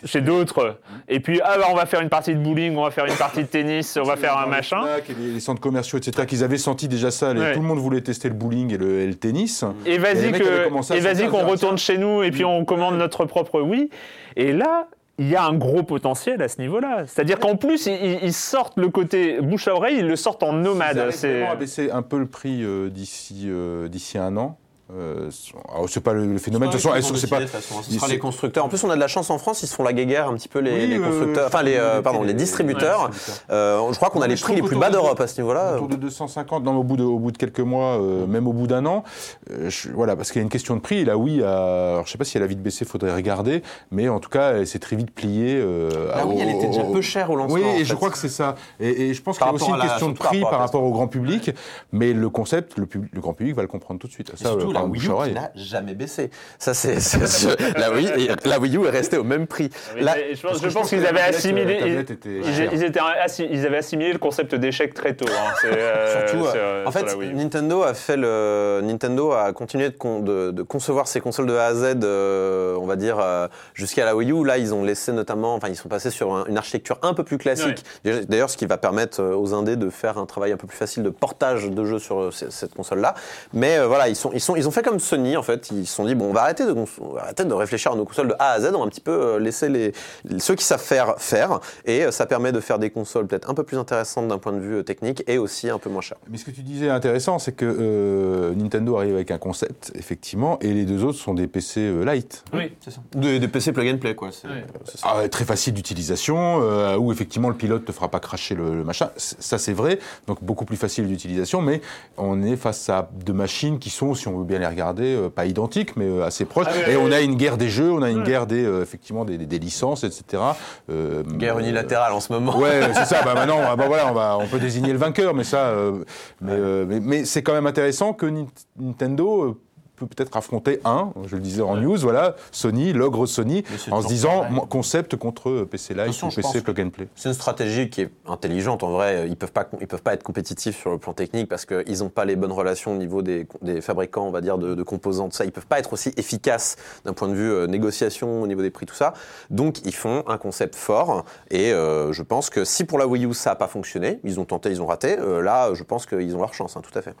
chez d'autres et puis ah bah, on va faire une partie de bowling, on va faire une partie de tennis, on va faire un les machin. Et Les, centres commerciaux, etc., qu'ils avaient senti déjà ça. Ouais. Tout le monde voulait tester le bowling et le, et le tennis. Et vas-y qu'on retourne chez nous et puis on commande notre propre Wii. Et là, il y a un gros potentiel à ce niveau-là. C'est-à-dire qu'en plus, ils, sortent le côté bouche à oreille, ils le sortent en nomade. C'est vraiment à baisser un peu le prix euh, d'ici euh, d'ici un an. Euh, alors, c'est pas le, phénomène. De toute façon, c'est pas. toute façon, Ce sera les constructeurs. En plus, on a de la chance en France, ils se font la guéguerre un petit peu les, Oui, les constructeurs, enfin les, euh, pardon, les distributeurs. ouais, distributeurs. Euh, je crois qu'on a les prix les plus bas de- d'Europe à ce niveau-là. Autour de 250, non, au bout de, au bout de quelques mois, euh, même au bout d'un an, euh, je- voilà, parce qu'il y a une question de prix. Là, oui, à- alors, je sais pas si elle a vite baissé, faudrait regarder, mais en tout cas, elle s'est très vite pliée. euh, Ah oui, au- elle était déjà au- peu chère au lancement. Oui, et fait. je crois que c'est ça. Et, et je pense qu'il y a aussi une à question de prix à par rapport au grand public, mais le concept, le grand public va le comprendre tout de suite. Euh, la Wii U qui n'a jamais baissé. Ça c'est la Wii la Wii U est restée au même prix. Mais Là- je pense, je qu'ils avaient assimilé. ils- était ils, chère. ils étaient assi- ils avaient assimilé le concept d'échec très tôt. hein. Euh, Surtout, euh, en sur fait. Nintendo a fait le Nintendo a continué de, con- de- de concevoir ses consoles de A à Z, euh, on va dire euh, jusqu'à la Wii U. Là, ils ont laissé notamment, enfin, ils sont passés sur un- une architecture un peu plus classique. D'ailleurs, ce qui va permettre euh, aux indés de faire un travail un peu plus facile de portage de jeux sur euh, cette console-là. Mais euh, voilà, ils sont, ils sont, ils ont fait comme Sony en fait. Ils se sont dit bon, on va arrêter de, cons- on va arrêter de réfléchir à nos consoles de A à Z. On va un petit peu euh, laisser les ceux qui savent faire faire, et euh, ça permet de faire des consoles peut-être un peu plus intéressantes d'un point de vue euh, technique et aussi un peu moins chères. Mais ce que tu disais intéressant, c'est que euh, Nintendo arrive avec un concept, effectivement, et les deux autres sont des PC euh, light. Oui. C'est ça. Des, des PC plug and play, quoi. C'est Ouais. c'est ça. Ah, très facile d'utilisation, euh, où effectivement le pilote ne fera pas cracher le, le machin. Ça, c'est vrai. Donc beaucoup plus facile d'utilisation, mais on est face à deux machines qui sont, si on veut bien les regarder, euh, pas identiques, mais euh, assez proches. Ah, et on a une guerre des jeux, on a une guerre des, euh, effectivement, des, des- des licences, etc. Euh, Guerre euh, unilatérale en ce moment. Ouais, c'est ça. Bah maintenant, ah bah voilà, on va, on peut désigner le vainqueur, mais ça, euh, mais, euh, mais, mais c'est quand même intéressant que Nin- Nintendo euh, peut peut-être affronter un, je le disais en news, voilà, Sony, l'ogre Sony, en se disant pareil. concept contre euh, PC façon, ou PC plug and play. C'est une stratégie qui est intelligente en vrai. Ils peuvent pas, ils peuvent pas être compétitifs sur le plan technique parce qu'ils n'ont pas les bonnes relations au niveau des, des fabricants, on va dire, de, de composants. Ça, ils peuvent pas être aussi efficaces d'un point de vue euh, négociation au niveau des prix, tout ça. Donc, ils font un concept fort. Et euh, je pense que si pour la Wii U ça a pas fonctionné, ils ont tenté, ils ont raté. euh, là, je pense qu'ils ont leur chance, hein, tout à fait.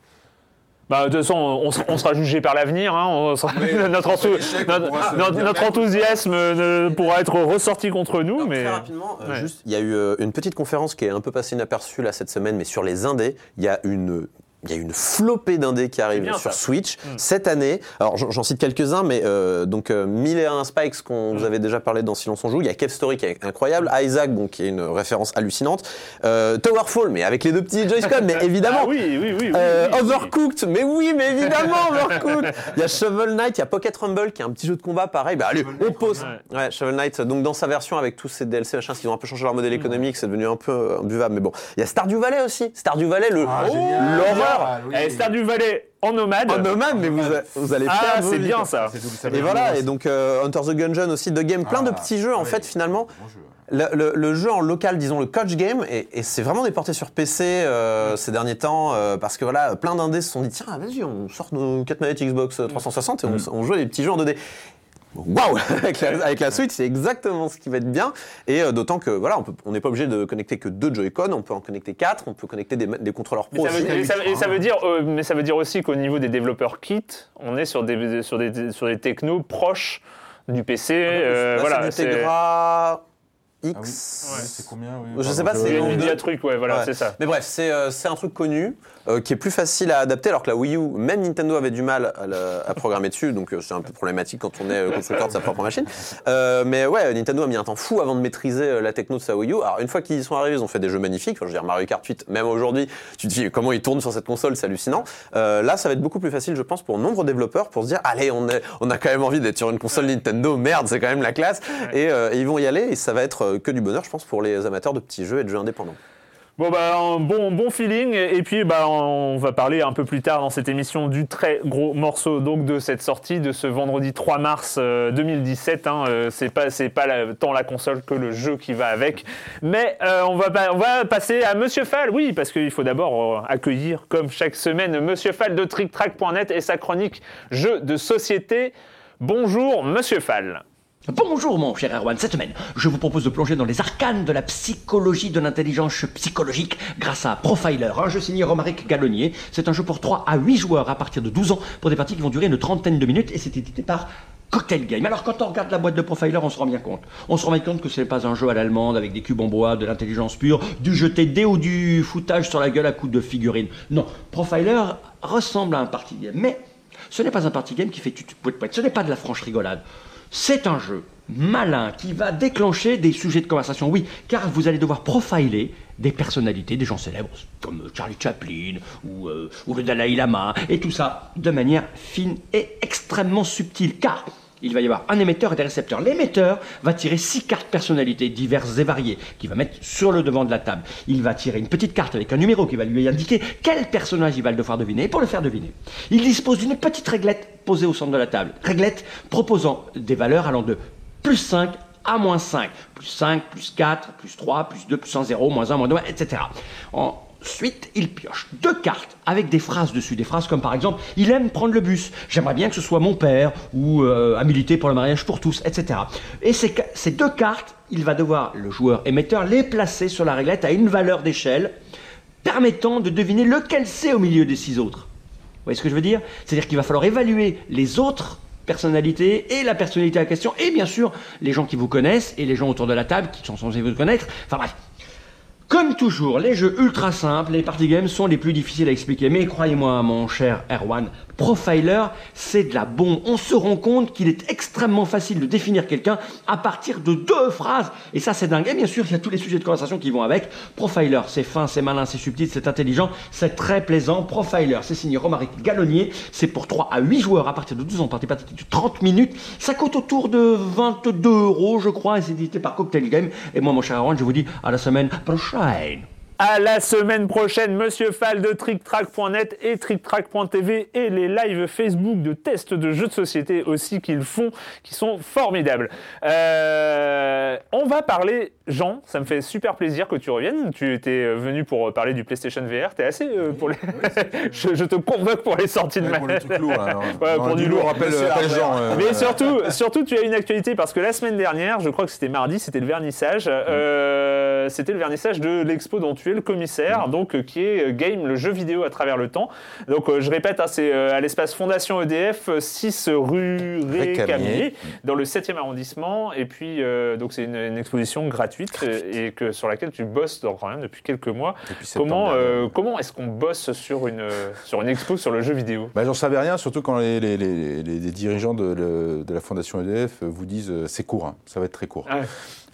Bah, de toute façon, on, sera- on sera jugé par l'avenir. hein. Notre, enthou- enthousiasme ne pourra être ressorti contre nous, mais Très rapidement, euh, Ouais. juste, il y a eu euh, une petite conférence qui est un peu passée inaperçue là cette semaine, mais sur les indés, il y a une il y a une flopée d'indés qui arrivent sur ça. Switch Mm. cette année. Alors j'en cite quelques-uns, mais euh, donc euh, 1001 Spikes qu'on Mm. vous avait déjà parlé dans Silence on joue. Il y a Kev Story qui est incroyable, Isaac bon qui est une référence hallucinante, euh, Towerfall mais avec les deux petits Joy-Con, mais évidemment. Ah oui, oui, oui. oui, Euh, oui. Overcooked, mais oui, mais évidemment Overcooked. Il y a Shovel Knight, il y a Pocket Rumble qui est un petit jeu de combat pareil. Bah allez, on pose. Ouais, Shovel Knight. Donc dans sa version avec tous ces DLC machin, ils ont un peu changé leur modèle économique, c'est devenu un peu euh, imbuvable. Mais bon, il y a Stardew Valley aussi. Stardew Valley, le Ah, Oh, l'horreur. Ah, oui. Eh, Valley en nomade. Oh, nomade, mais vous, vous allez Ah, faire. vos c'est bien ça. Et voilà, et donc euh, Hunter the Gungeon aussi, de game, plein de Ah, petits jeux en fait finalement. Bon jeu. Le, le- le jeu en local, disons le coach game, et, et c'est vraiment déporté sur PC euh, ces derniers temps euh, parce que voilà, plein d'indés se sont dit tiens, vas-y, on sort nos 4 manettes Xbox 360 et on, on joue à des petits jeux en 2D. Waouh avec, la, avec la Switch, c'est exactement ce qui va être bien. Et euh, d'autant que voilà, on n'est pas obligé de connecter que deux Joy-Con, on peut en connecter quatre, on peut connecter des, des contrôleurs Mais pro ça, veut, aussi. et ça veut- et ça veut dire, euh, mais ça veut dire aussi qu'au niveau des développeurs kit, on est sur des, sur des, sur des technos proches du PC. euh, Là, voilà, c'est c'est du Tegra Ah oui. X. Oui, C'est combien oui, Je sais pas, c'est le en Nvidia deux. truc, ouais, voilà, Ouais. c'est ça. Mais bref, c'est euh, un truc connu euh, qui est plus facile à adapter, alors que la Wii U, même Nintendo avait du mal à, à programmer dessus, donc euh, c'est un peu problématique quand on est le constructeur de sa propre machine. Euh, mais ouais, Nintendo a mis un temps fou avant de maîtriser la techno de sa Wii U. Alors une fois qu'ils y sont arrivés, ils ont fait des jeux magnifiques. Enfin, je veux dire, Mario Kart 8, même aujourd'hui, tu te dis comment ils tournent sur cette console, c'est hallucinant. Euh, là, ça va être beaucoup plus facile, je pense, pour nombre de développeurs pour se dire, allez, on, est, on a quand même envie d'être sur une console Nintendo, merde, c'est quand même la classe. Et, euh, et ils vont y aller, et ça va être que du bonheur, je pense, pour les amateurs de petits jeux et de jeux indépendants. Bon bah un bon bon feeling. Et puis bah on va parler un peu plus tard dans cette émission du très gros morceau donc de cette sortie de ce vendredi 3 mars euh, 2017 hein, euh, c'est pas c'est pas tant la console que le jeu qui va avec. Mais euh, on va on va passer à Monsieur Fall. Oui parce qu'il faut d'abord euh, accueillir comme chaque semaine Monsieur Fall de TrickTrack.net et sa chronique jeux de société. Bonjour Monsieur Fall Bonjour mon cher Erwan, cette semaine, je vous propose de plonger dans les arcanes de la psychologie de l'intelligence psychologique grâce à Profiler, un jeu signé Romaric Gallonnier. C'est un jeu pour 3 à 8 joueurs à partir de 12 ans pour des parties qui vont durer une trentaine de minutes et c'est édité par Cocktail Game. Alors quand on regarde la boîte de Profiler, on se rend bien compte. On se rend bien compte que ce n'est pas un jeu à l'allemande avec des cubes en bois, de l'intelligence pure, du jeté dé ou du foutage sur la gueule à coups de figurines. Non, Profiler ressemble à un party game, mais ce n'est pas un party game qui fait tutu pouet pouet. Ce n'est pas de la franche rigolade. C'est un jeu malin qui va déclencher des sujets de conversation, oui, car vous allez devoir profiler des personnalités, des gens célèbres, comme Charlie Chaplin ou, euh, ou le Dalai Lama, et tout ça de manière fine et extrêmement subtile, car il va y avoir un émetteur et des récepteurs. L'émetteur va tirer six cartes personnalités diverses et variées qu'il va mettre sur le devant de la table. Il va tirer une petite carte avec un numéro qui va lui indiquer quel personnage il va devoir deviner. Et pour le faire deviner, il dispose d'une petite réglette posée au centre de la table. Réglette proposant des valeurs allant de plus 5 à moins 5. Plus 5, plus 4, plus 3, plus 2, plus 1, 0, moins 1, moins 2, etc. Ensuite, il pioche deux cartes avec des phrases dessus. Des phrases comme par exemple Il aime prendre le bus. J'aimerais bien que ce soit mon père ou euh, à militer pour le mariage pour tous, etc. Et ces, deux cartes, il va devoir, le joueur émetteur, les placer sur la réglette à une valeur d'échelle permettant de deviner lequel c'est au milieu des six autres. Vous voyez ce que je veux dire? C'est-à-dire qu'il va falloir évaluer les autres personnalités et la personnalité à question, et bien sûr les gens qui vous connaissent et les gens autour de la table qui sont censés vous connaître. Enfin bref. Comme toujours, les jeux ultra simples, les party games sont les plus difficiles à expliquer. Mais croyez-moi, mon cher Erwan, Profiler, c'est de la bombe. On se rend compte qu'il est extrêmement facile de définir quelqu'un à partir de deux phrases. Et ça, c'est dingue. Et bien sûr, il y a tous les sujets de conversation qui vont avec. Profiler, c'est fin, c'est malin, c'est subtil, c'est intelligent, c'est très plaisant. Profiler, c'est signé Romaric Gallonnier. C'est pour 3 à 8 joueurs à partir de 12 ans, partie partie de 30 minutes. Ça coûte autour de 22 euros, je crois, et c'est édité par Cocktail Game. Et moi, mon cher Erwan, je vous dis à la semaine prochaine. À la semaine prochaine, Monsieur Fall de TrickTrack.net et TrickTrack.tv et les lives Facebook de tests de jeux de société aussi qu'ils font, qui sont formidables. Euh, on va parler, Jean, ça me fait super plaisir que tu reviennes. Tu étais venu pour parler du PlayStation VR. T'es assez euh, pour les. je, je te convoque pour les sorties de Ouais, pour manette. truc lourd, non. Ouais, Non, pour du lourd. rappelle. Jean. euh, Mais surtout, surtout, tu as une actualité parce que la semaine dernière, je crois que c'était mardi, c'était le vernissage. euh, c'était le vernissage de l'expo dont tu es le commissaire, donc euh, qui est euh, Game, le jeu vidéo à travers le temps. Donc euh, je répète, hein, c'est à l'espace Fondation EDF, euh, 6 rue Récamier. Dans le 7e arrondissement. Et puis, donc c'est une, une exposition gratuite et que, sur laquelle tu bosses donc, quand même depuis quelques mois. Depuis Comment, comment est-ce qu'on bosse sur une, sur une expo sur le jeu vidéo? Bah, J'en savais rien, surtout quand les, les- les- dirigeants de, le- de la Fondation EDF vous disent c'est court, hein, ça va être très court. Ah ouais.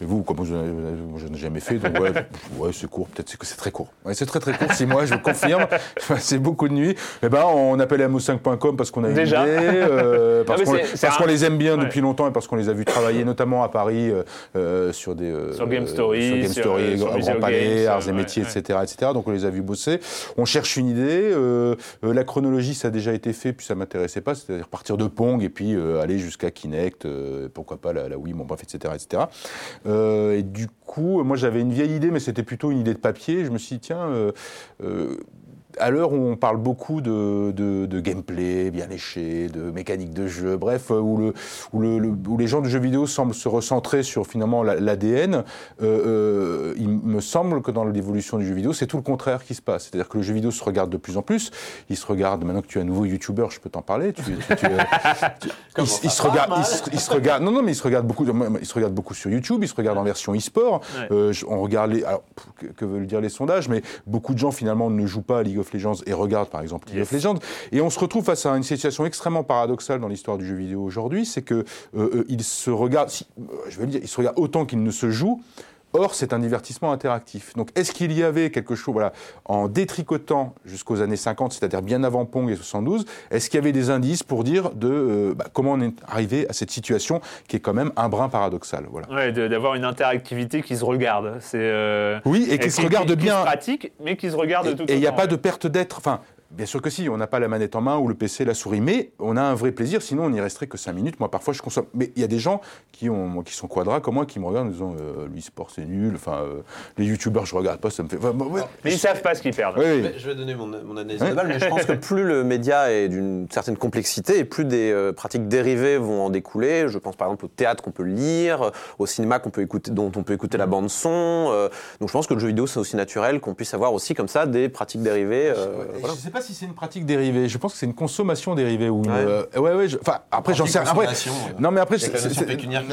Et vous, comme je, moi, je n'ai jamais fait, donc ouais, ouais, c'est court, peut-être que c'est très court. Ouais, c'est très très court, six mois, je confirme. c'est beaucoup de nuits. Eh ben, on appelle amo5.com parce qu'on a une Déjà. idée, euh, parce qu'on les aime bien Ouais. depuis longtemps et parce qu'on les a vus travailler, notamment à Paris, euh, euh, sur des euh, Sur Game Story, sur Game Story, sur Grand Palais, Arts et Métiers, etc., etc. Donc on les a vus bosser. On cherche une idée. la chronologie, ça a déjà été fait, puis ça m'intéressait pas. C'est-à-dire partir de Pong et puis euh, aller jusqu'à Kinect, euh, pourquoi pas la, la Wii, bon bref, etc., etc. Euh, et du coup, moi j'avais une vieille idée, mais c'était plutôt une idée de papier. Je me suis dit tiens. À l'heure où on parle beaucoup de, de- de gameplay bien léché, de mécanique de jeu, bref, euh, où, le, où, le- le- où les gens du jeu vidéo semblent se recentrer sur finalement la- l'ADN, euh, euh, il me semble que dans l'évolution du jeu vidéo, c'est tout le contraire qui se passe. C'est-à-dire que le jeu vidéo se regarde de plus en plus. Il se regarde, maintenant que tu es un nouveau YouTuber, je peux t'en parler. Tu, tu- tu- tu- il, se- il se regarde, il, se, il se regarde, non, non, mais il se regarde beaucoup, il se regarde beaucoup sur YouTube, il se regarde en version e-sport. Ouais. Euh, on regarde les, alors, que, que veulent dire les sondages, mais beaucoup de gens finalement ne jouent pas à League of Legends et regardent par exemple League Yes. of Legends. Et on se retrouve face à une situation extrêmement paradoxale dans l'histoire du jeu vidéo aujourd'hui, c'est que euh, euh, il se regarde, si- euh, je vais le dire, il se regarde autant qu'il ne se joue. Or, c'est un divertissement interactif. Donc, est-ce qu'il y avait quelque chose, voilà, en détricotant jusqu'aux années 50, c'est-à-dire bien avant Pong et 72, est-ce qu'il y avait des indices pour dire de euh, bah, comment on est arrivé à cette situation qui est quand même un brin paradoxal, voilà. Ouais, d'avoir une interactivité qui se regarde. C'est euh, Oui, et qui se regarde qui bien. se pratique, mais qui se regarde tout Et il n'y a pas de perte d'être. Enfin, bien sûr que si, on n'a pas la manette en main ou le PC, la souris, mais on a un vrai plaisir. Sinon, on n'y resterait que 5 minutes. Moi, parfois, je consomme. Mais il y a des gens qui, ont, qui sont quadras comme moi qui me regardent en disant euh, lui, sport, c'est nul. Enfin, euh, les youtubeurs, je regarde pas, ça me fait. Enfin, bon, ouais. Mais ils savent pas ce qu'ils perdent. Oui, oui. Mais Je vais donner mon, mon analyse Ouais. de balle, mais je pense que plus le média est d'une certaine complexité et plus des euh, pratiques dérivées vont en découler. Je pense par exemple au théâtre qu'on peut lire, au cinéma qu'on peut écouter, dont on peut écouter la bande son. euh, donc je pense que le jeu vidéo c'est aussi naturel qu'on puisse avoir aussi comme ça des pratiques dérivées. euh, Ouais, voilà. Je ne sais pas si c'est une pratique dérivée. Je pense que c'est une consommation dérivée ou une. Ouais. euh, ouais, ouais. je- après, j'en sais. Après, non, mais après,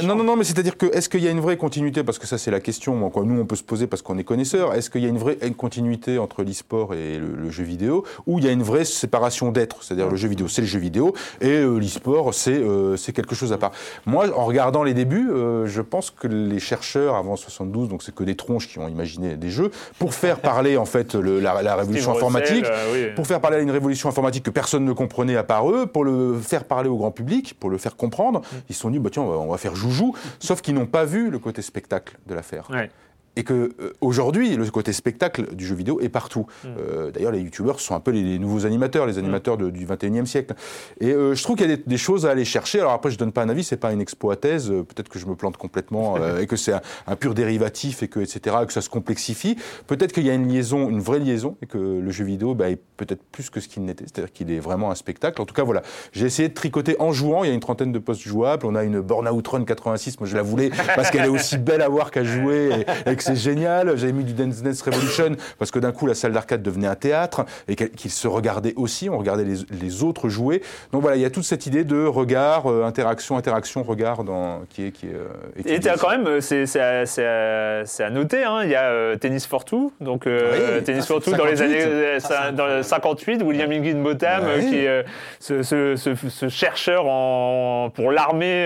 non, non, non, mais c'est-à-dire que est-ce qu'il y a une vraie continuité? Parce que ça, c'est la question. quoi. Nous, on peut se poser parce qu'on est connaisseur. Est-ce qu'il y a une vraie une continuité entre l'e-sport et le, le jeu vidéo? Ou il y a une vraie séparation d'être C'est-à-dire le jeu vidéo, c'est le jeu vidéo, et euh, l'e-sport, c'est euh, c'est quelque chose à part. Moi, en regardant les débuts, euh, je pense que les chercheurs avant 72, donc c'est que des tronches qui ont imaginé des jeux pour faire parler en fait le- la, la révolution informatique euh, oui. pour faire parler à une révolution informatique que personne ne comprenait à part eux, pour le faire parler au grand public, pour le faire comprendre, Mm. ils se sont dit, bah, tiens, on va, on va faire joujou, sauf qu'ils n'ont pas vu le côté spectacle de l'affaire. Ouais. Et que euh, aujourd'hui, le côté spectacle du jeu vidéo est partout. Mm. Euh, D'ailleurs, les youtubeurs sont un peu les, les nouveaux animateurs, les animateurs de- du 21e siècle. Et euh, je trouve qu'il y a des, des choses à aller chercher. Alors après, je donne pas un avis, c'est pas une expo à thèse. euh, Peut-être que je me plante complètement euh, et que c'est un, un pur dérivatif et que etc. et que ça se complexifie. Peut-être qu'il y a une liaison, une vraie liaison, et que le jeu vidéo bah, est peut-être plus que ce qu'il n'était. C'est-à-dire qu'il est vraiment un spectacle. En tout cas, voilà. J'ai essayé de tricoter en jouant. Il y a une trentaine de postes jouables. On a une Burnout Run 86. Moi, je la voulais parce qu'elle est aussi belle à voir qu'à jouer et, et que c'est génial. J'avais mis du Dance Dance Revolution parce que d'un coup, la salle d'arcade devenait un théâtre et qu'elle- qu'il se regardait aussi. On regardait les, les autres jouer. Donc voilà, il y a toute cette idée de regard, euh, interaction, interaction, regard dans, qui est. Qui est euh, Et t'as quand même, euh, c'est c'est à, c'est à- à noter, hein, il y a Tennis for Two, donc Oui, Tennis ça, for Two dans les 58. années euh, Ça, ça- c'est dans le 58, William euh, Ouais. qui est ce, ce- ce- ce chercheur en, pour l'armée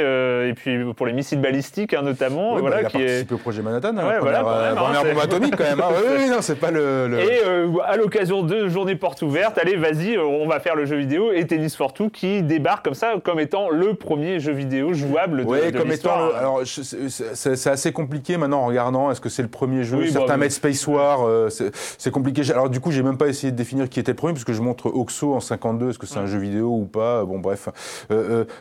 et puis pour les missiles balistiques hein, notamment, Oui, bah, voilà, il a qui est, participé au projet Manhattan, hein, Ouais, voilà, euh, hein, première bombe atomique quand même. hein. Oui, oui, non, c'est pas le. le- Et euh, à l'occasion de Journée Porte Ouverte, allez, vas-y, euh, on va faire le jeu vidéo et Tennis for Two qui débarque comme ça, comme étant le premier jeu vidéo jouable de, Oui, de comme étant. le- Alors, c'est- assez compliqué maintenant en regardant. Est-ce que c'est le premier jeu? Oui, Certains bah, mettent Space War. euh, c'est compliqué. Alors, du coup, j'ai même pas essayé de définir qui était le premier, parce que je montre Oxo en 52. Est-ce que c'est un jeu vidéo ou pas? Bon, bref.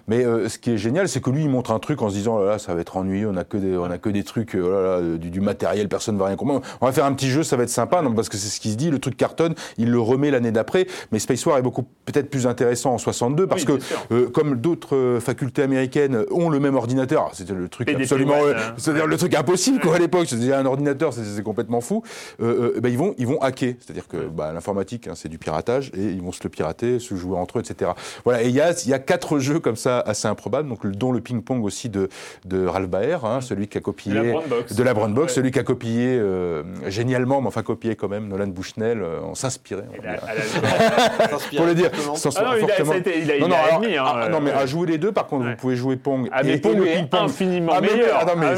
Mais ce qui est génial, c'est que lui, il montre un truc en se disant, oh là, ça va être ennuyeux. On a que des, on a que des trucs, oh là là, du, du matériel matériel, personne ne va rien comprendre. On va faire un petit jeu, ça va être sympa, non, parce que c'est ce qui se dit, le truc cartonne, il le remet l'année d'après, mais Space War est beaucoup peut-être plus intéressant en 62 parce Oui, que euh, comme d'autres euh, facultés américaines ont le même ordinateur, c'était le truc PDP, absolument, ouais, euh, hein. c'est-à-dire le truc impossible quoi à l'époque. C'est déjà un ordinateur, c'est complètement fou. Euh, ben, ils vont ils vont hacker, c'est-à-dire que bah, l'informatique hein, c'est du piratage et ils vont se le pirater, se jouer entre eux, etc. Voilà. Et il y a il y a quatre jeux comme ça assez improbables, donc le- dont le ping-pong aussi de de Ralph Baer, hein, celui qui a copié De la Brown Box. de la Brown Box, Ouais. celui qui a copié euh, génialement, mais enfin copié quand même Nolan Bushnell, euh, en s'inspirait. on la- Pour le dire, Ah non, il a- fortement. ça a été- il a- il non, non, a alors, admis, hein, ah, non, mais euh, à jouer les deux, par contre, Ouais. vous pouvez jouer Pong. Ah, mais Pong est ping-pong. infiniment ah, mais, oui, meilleur. ah, non, mais Ah,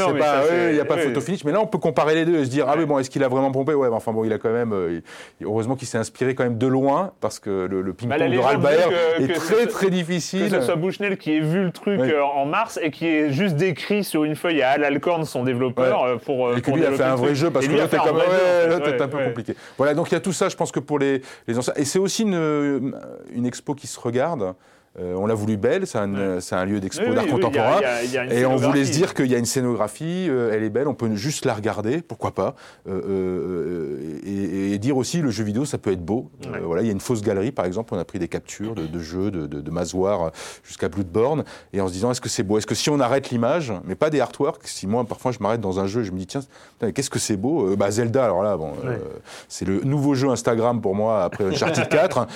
il n'y a pas oui. photo finish. Mais là, on peut comparer les deux et se dire, ah, mais bon, est-ce qu'il a vraiment pompé? Ouais, mais enfin bon, il a quand même. euh, heureusement qu'il s'est inspiré quand même de loin, parce que le, le Bah, ping-pong de Ralph légende Baer dit que- est que très, ce- très que difficile. ce soit Bushnell qui ait vu le truc Oui. euh, en mars et qui est juste décrit sur une feuille à Al Alcorn, son développeur, pour. Et que lui a fait un vrai jeu parce que est fait un comme ouais, Ouais, peu ouais. compliqué. Voilà, donc il y a tout ça, je pense que pour les, les anciens. Et c'est aussi une, une expo qui se regarde. Euh, on l'a voulu belle, c'est un, c'est un lieu d'expo Oui, oui, d'art oui, il y a- contemporain. il y a- il y a une et on voulait se dire qu'il y a une scénographie, euh, elle est belle, on peut juste la regarder, pourquoi pas. Euh, et, dire aussi, le jeu vidéo, ça peut être beau. Euh, voilà, il y a une fausse galerie, par exemple, on a pris des captures de, de jeux, de, de, de Mazoir jusqu'à Bloodborne, et en se disant, est-ce que c'est beau? Est-ce que si on arrête l'image, mais pas des artworks, si moi, parfois, je m'arrête dans un jeu et je me dis, tiens, qu'est-ce que c'est beau? Euh, bah, Zelda, alors là, bon, euh, Ouais. c'est le nouveau jeu Instagram pour moi après Uncharted 4. Euh,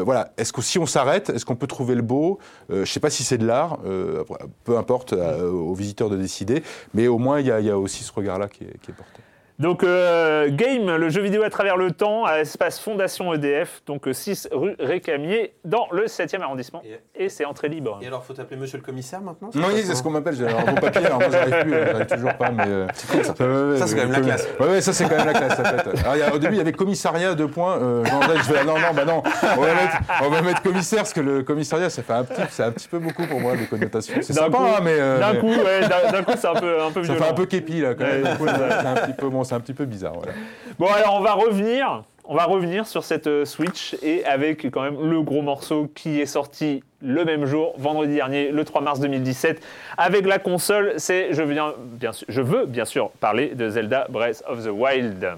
euh, voilà, est-ce que si on s'arrête, est-ce qu'on peut trouver le beau? Euh, Je sais pas si c'est de l'art, euh, peu importe euh, aux visiteurs de décider, mais au moins il y, a- il y a aussi ce regard-là qui est porté. Donc, euh, Game, le jeu vidéo à travers le temps, à l'espace Fondation EDF, donc euh, 6 rue Récamier, dans le 7e arrondissement. Et c'est entrée libre. Et alors, faut t'appeler monsieur le commissaire maintenant Oui, c'est ce qu'on m'appelle. J'ai un beau papier, alors moi j'arrive plus, euh, j'arrive toujours pas, mais. euh, ça. c'est quand même la classe. Ouais, ouais, ça c'est quand même la classe. ça fait. Alors, il y a- au début, il y avait commissariat, deux points. Euh, je vais, ah, non, non, bah non, on va, mettre, on va mettre commissaire, parce que le commissariat, ça fait un petit, c'est un petit peu beaucoup pour moi, les connotations. C'est D'un sympa, coup- hein, mais. euh, D'un mais coup, ouais, d'un coup, c'est un peu, un peu Ça violent. fait un peu képi, là, quand même. Ouais, c'est un petit peu, bon, c'est un petit peu bizarre, voilà. Bon, alors on va revenir. On va revenir sur cette euh, Switch et avec quand même le gros morceau qui est sorti le même jour, vendredi dernier, le 3 mars 2017, avec la console. C'est, je viens, bien sûr, je veux bien sûr parler de Zelda Breath of the Wild.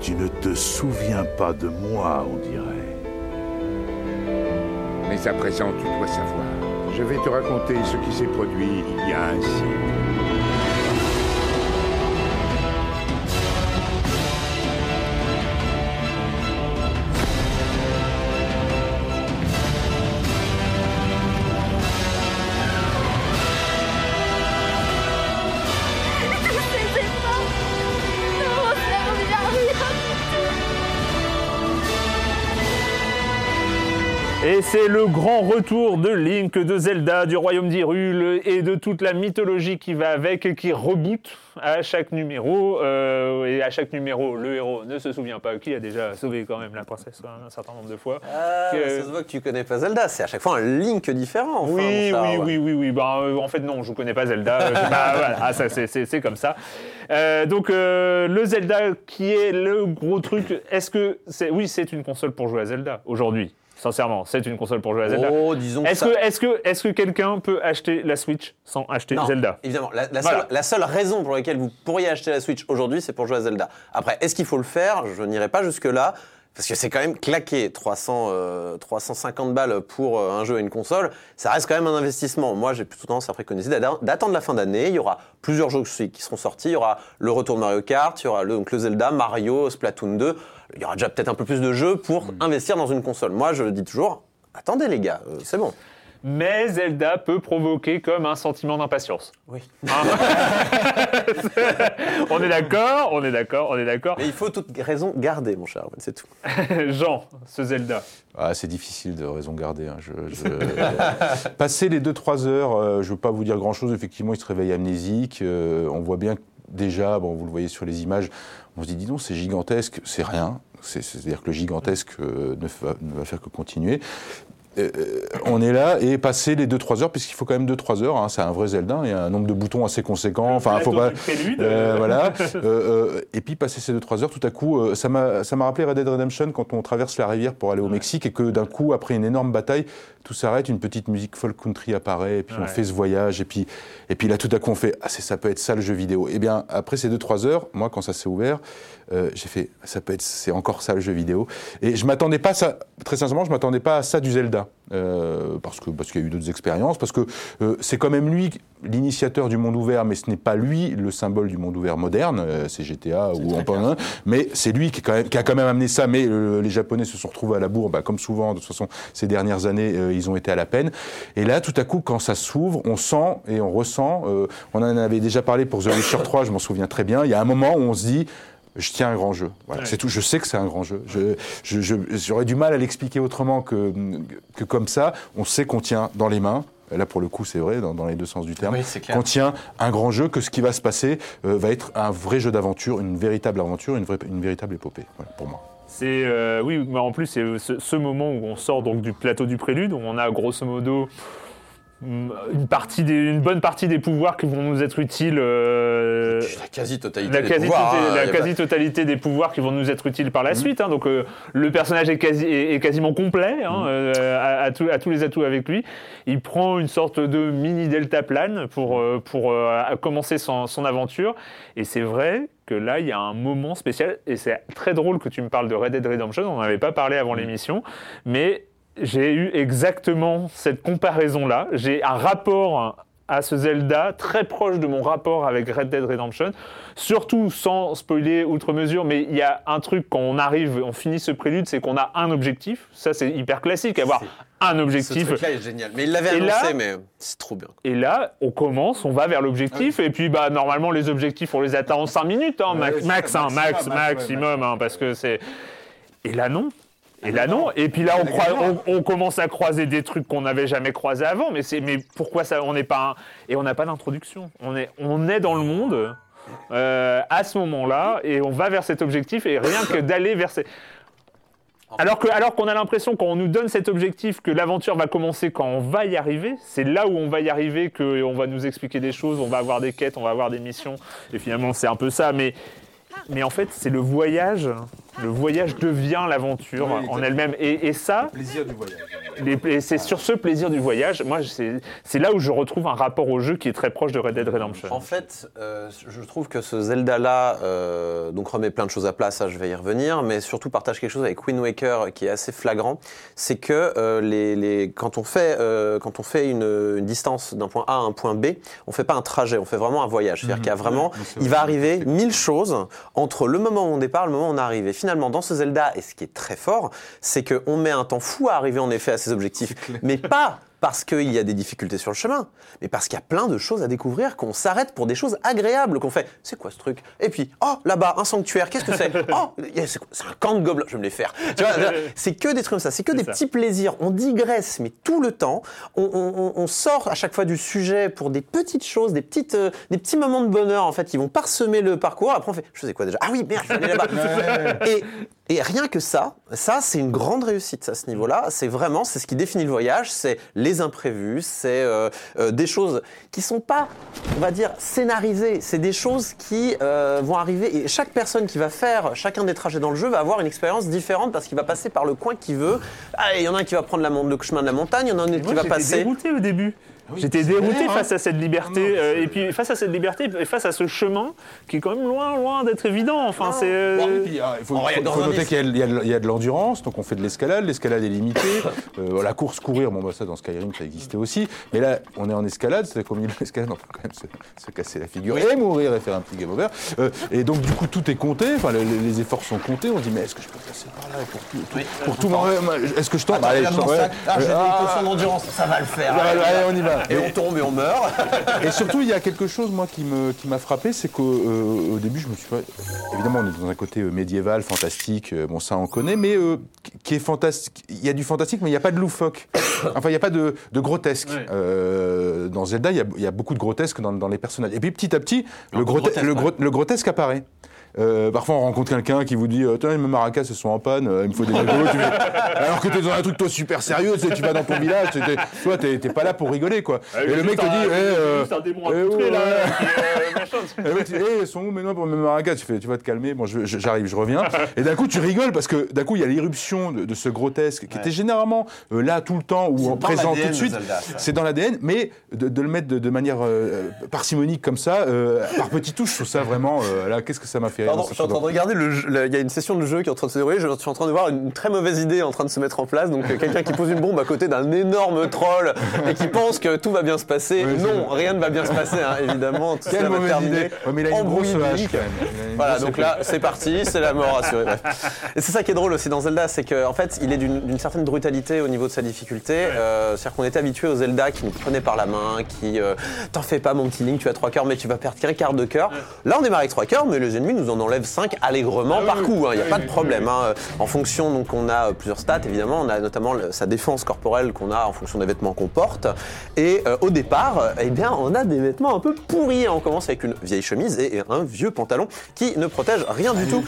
Tu ne te souviens pas de moi, on dirait. Mais à présent, tu dois savoir. Je vais te raconter ce qui s'est produit il y a un siècle. C'est le grand retour de Link, de Zelda, du royaume d'Hyrule et de toute la mythologie qui va avec, qui reboot à chaque numéro. Euh, et à chaque numéro, le héros ne se souvient pas qui a déjà sauvé quand même la princesse un certain nombre de fois. Ah, Ça se voit que tu connais pas Zelda, c'est à chaque fois un Link différent. enfin, Oui, oui, oui, oui, oui. Ben, euh, en fait, non, je connais pas Zelda. Bah, voilà, ah, ça, c'est- comme ça. Euh, donc, le Zelda qui est le gros truc, est-ce que c'est. Oui, c'est une console pour jouer à Zelda aujourd'hui. Sincèrement, c'est une console pour jouer à Zelda. Oh, disons que Est-ce ça- que, est que, quelqu'un peut acheter la Switch sans acheter Non, Zelda? Évidemment, la, la Voilà. seule, la seule raison pour laquelle vous pourriez acheter la Switch aujourd'hui, c'est pour jouer à Zelda. Après, est-ce qu'il faut le faire? Je n'irai pas jusque-là. Parce que c'est quand même claqué 300, euh, 350 balles pour euh, un jeu et une console, ça reste quand même un investissement. Moi, j'ai plutôt tendance à préconiser d'attendre la fin d'année. Il y aura plusieurs jeux qui seront sortis. Il y aura le retour de Mario Kart, il y aura le, donc le Zelda, Mario, Splatoon 2. Il y aura déjà peut-être un peu plus de jeux pour investir dans une console. Moi, je le dis toujours, attendez les gars, euh, c'est bon. Mais Zelda peut provoquer comme un sentiment d'impatience. Oui. on est d'accord, on est d'accord, on est d'accord. Mais il faut toute raison garder, mon cher, c'est tout. Jean, ce Zelda. Ah, c'est difficile de raison garder. hein. Je, je- Passer les 2-3 heures, euh, je ne veux pas vous dire grand-chose. Effectivement, il se réveille amnésique. euh, on voit bien que déjà, bon, vous le voyez sur les images, on se dit, dis c'est gigantesque, c'est rien. C'est- C'est-à-dire que le gigantesque euh, ne va faire que continuer. Euh, on est là et passer les 2-3 heures, puisqu'il faut quand même 2-3 heures, hein, c'est un vrai Zelda, il y a un nombre de boutons assez conséquent. Enfin, faut pas. prélude. Euh, voilà. Euh, et puis passer ces 2-3 heures, tout à coup, ça m'a rappelé Red Dead Redemption quand on traverse la rivière pour aller au Mexique et que d'un coup, après une énorme bataille, tout s'arrête, une petite musique folk country apparaît, et puis on fait ce voyage, et puis, et puis là, tout à coup, on fait Ah, ça peut être ça le jeu vidéo. Et bien, après ces 2-3 heures, moi, quand ça s'est ouvert, euh, j'ai fait ça peut être c'est encore ça le jeu vidéo. Et je m'attendais pas à ça, très sincèrement, je m'attendais pas à ça du Zelda. Euh, parce que parce qu'il y a eu d'autres expériences, parce que euh, c'est quand même lui l'initiateur du monde ouvert, mais ce n'est pas lui le symbole du monde ouvert moderne, euh, c'est GTA ou en point mais c'est lui qui, est quand même- qui a quand même amené ça. Mais les Japonais se sont retrouvés à la bourre, bah, comme souvent, de toute façon, ces dernières années, ils ont été à la peine. Et là, tout à coup, quand ça s'ouvre, on sent et on ressent. on en avait déjà parlé pour The Witcher 3, je m'en souviens très bien. Il y a un moment où on se dit. Je tiens un grand jeu. Voilà, Ouais. c'est tout. Je sais que c'est un grand jeu. Je, je- je- j'aurais du mal à l'expliquer autrement que, que comme ça. On sait qu'on tient dans les mains. Là, pour le coup, c'est vrai, dans, dans les deux sens du terme. Oui, c'est clair. qu'on tient un grand jeu, que ce qui va se passer euh, va être un vrai jeu d'aventure, une véritable aventure, une, vraie- une véritable épopée. Voilà, pour moi. C'est euh, oui, mais en plus c'est ce, ce moment où on sort donc du plateau du prélude, où on a grosso modo une partie des, une bonne partie des pouvoirs qui vont nous être utiles. euh, La quasi-totalité la des quasi- pouvoirs, hein, la pas- quasi-totalité des pouvoirs qui vont nous être utiles par la suite. hein. donc euh, le personnage est, quasi, est, est quasiment complet hein, euh, à, à tout- à tous les atouts avec lui. Il prend une sorte de mini delta plane pour, euh, pour euh, commencer son, son aventure. Et c'est vrai que là, il y a un moment spécial. Et c'est très drôle que tu me parles de Red Dead Redemption. On n'en avait pas parlé avant l'émission. Mais j'ai eu exactement cette comparaison-là. J'ai un rapport à ce Zelda très proche de mon rapport avec Red Dead Redemption. Surtout sans spoiler outre mesure, mais il y a un truc quand on arrive, on finit ce prélude, c'est qu'on a un objectif. Ça, c'est hyper classique, avoir un Ce objectif. truc-là est génial. Mais il l'avait Et là- annoncé, mais c'est trop bien. Et là, on commence, on va vers l'objectif, et puis bah normalement les objectifs, on les atteint en 5 minutes, hein, max, max, hein, maximum, max, max, ouais, maximum, hein, parce que c'est. Et là non. Et là non. Et puis là on, croi- on, on commence à croiser des trucs qu'on n'avait jamais croisés avant. Mais c'est, mais pourquoi ça On n'est pas un- et on n'a pas d'introduction. On est, on est dans le monde euh, à ce moment-là, et on va vers cet objectif, et rien que d'aller vers ces alors que, alors qu'on a l'impression quand on nous donne cet objectif que l'aventure va commencer quand on va y arriver, c'est là où on va y arriver que on va nous expliquer des choses, on va avoir des quêtes, on va avoir des missions, et finalement c'est un peu ça. Mais, mais en fait c'est le voyage, le voyage devient l'aventure Oui, en elle-même, et, et ça, Plaisir du voyage. C'est sur ce plaisir du voyage, moi c'est là où je retrouve un rapport au jeu qui est très proche de Red Dead Redemption. En fait, euh, je trouve que ce Zelda-là euh, donc remet plein de choses à plat, ça je vais y revenir, mais surtout partage quelque chose avec Wind Waker qui est assez flagrant, c'est que euh, les, les- quand on fait, euh, quand on fait une, une distance d'un point A à un point B, on fait pas un trajet, on fait vraiment un voyage. C'est-à-dire qu'il y a vraiment, il va arriver mille choses entre le moment où on départ et le moment où on arrive. Et finalement, dans ce Zelda, et ce qui est très fort, c'est qu'on met un temps fou à arriver en effet à ses objectifs, mais pas parce qu'il y a des difficultés sur le chemin, mais parce qu'il y a plein de choses à découvrir, qu'on s'arrête pour des choses agréables, qu'on fait, c'est quoi ce truc? Et puis, oh, là-bas, un sanctuaire, qu'est-ce que c'est? Oh, c'est un camp de gobelins, je vais me les faire. Tu vois, c'est que des trucs comme ça, c'est que des ça. petits plaisirs. On digresse, mais tout le temps, on, on- on- on sort à chaque fois du sujet pour des petites choses, des, petites, euh, des petits moments de bonheur, en fait, qui vont parsemer le parcours. Après, on fait, je sais quoi déjà? Ah oui, merde, je vais aller là-bas. et, et rien que ça, ça, c'est une grande réussite à ce niveau-là. C'est vraiment, c'est ce qui définit le voyage, c'est les imprévus, c'est euh, euh, des choses qui sont pas, on va dire, scénarisées. C'est des choses qui euh, vont arriver. Et chaque personne qui va faire chacun des trajets dans le jeu va avoir une expérience différente parce qu'il va passer par le coin qu'il veut. Ah, il y en a un qui va prendre la, le chemin de la montagne, il y en a un autre qui va passer. au début. Oui, J'étais dérouté clair, hein. face à cette liberté, Non, non, euh, et puis face à cette liberté, et face à ce chemin qui est quand même loin, loin d'être évident. Enfin, c'est. euh, Bon, et puis, ah, il faut, un noter qu'il y a, il y a de- il y a de l'endurance, donc on fait de l'escalade, l'escalade est limitée. Euh, la course courir, bon bah ça dans Skyrim ça existait aussi, mais là on est en escalade, c'est qu'au milieu de l'escalade on peut quand même se, se casser la figure et mourir et faire un petit game over. Euh, et donc du coup tout est compté, enfin les, les efforts sont comptés, on dit mais est-ce que je peux passer par là pour tout, tout- pour tout Est-ce que je tombe Allez, je tombe. Ah, d'endurance, ça va le faire. allez, allez, on y va. Et on tombe et on meurt. Et surtout, il y a quelque chose, moi, qui me qui m'a frappé, c'est qu'au euh, au début, je me suis pas... Évidemment, on est dans un côté euh, médiéval, fantastique, euh, bon, ça, on connaît, mais euh, qui est fantastique. Il y a du fantastique, mais il n'y a pas de loufoque. Enfin, il n'y a pas de, de grotesque. Ouais. Euh, dans Zelda, il y, a, il y a beaucoup de grotesque dans, dans les personnages. Et puis, petit à petit, le, Encore grote- grotesque, le, ouais. gro- le grotesque apparaît. Euh, parfois, on rencontre quelqu'un qui vous dit euh, Tiens, mes maracas, elles sont en panne, euh, il me faut des. Tu fais- Alors que t'es dans un truc, toi, super sérieux, tu sais, tu vas dans ton village, t'es- toi, t'es pas là pour rigoler, quoi. Ah, Et le mec te dit Eh, le mec dit, Eh, elles sont où maintenant pour mes maracas? Tu fais, tu vas te calmer, bon, je- je- j'arrive, je reviens. Et d'un coup, tu rigoles parce que d'un coup, il y a l'irruption de, de ce grotesque qui était généralement euh, là tout le temps ou en présent tout de suite. C'est dans l'ADN, mais de, de le mettre de, de manière euh, parcimonique comme ça, euh, par petites touches, je trouve ça vraiment. euh, là, qu'est-ce que ça m'a fait Pardon, je suis en train de regarder le jeu- le- Il y a une session de jeu qui est en train de se dérouler. Je suis en train de voir une très mauvaise idée en train de se mettre en place. Donc, euh, quelqu'un qui pose une bombe à côté d'un énorme troll et qui pense que tout va bien se passer. Oui, non, rien ne va bien se passer, hein, évidemment. Tout Quelle mauvaise terminer idée Ouais, mais il a une grosse hache, quand même. Voilà, donc là, c'est parti, c'est la mort assurée. bref. Et c'est ça qui est drôle aussi dans Zelda, c'est qu'en fait, il est d'une certaine brutalité au niveau de sa difficulté. Euh, C'est-à-dire qu'on était habitué aux Zelda qui nous prenaient par la main, qui euh, t'en fais pas mon petit Link, tu as trois cœurs, mais tu vas perdre qu'un quart de cœur. Là, on démarre avec trois cœurs, mais les ennemis nous en enlèvent cinq allègrement par coup. Il n'y a pas de problème. hein. En fonction, donc, on a euh, plusieurs stats, évidemment. On a notamment sa défense corporelle qu'on a en fonction des vêtements qu'on porte. Et euh, au départ, euh, eh bien, on a des vêtements un peu pourris. On commence avec une vieille chemise et un vieux pantalon qui ne protège rien du tout.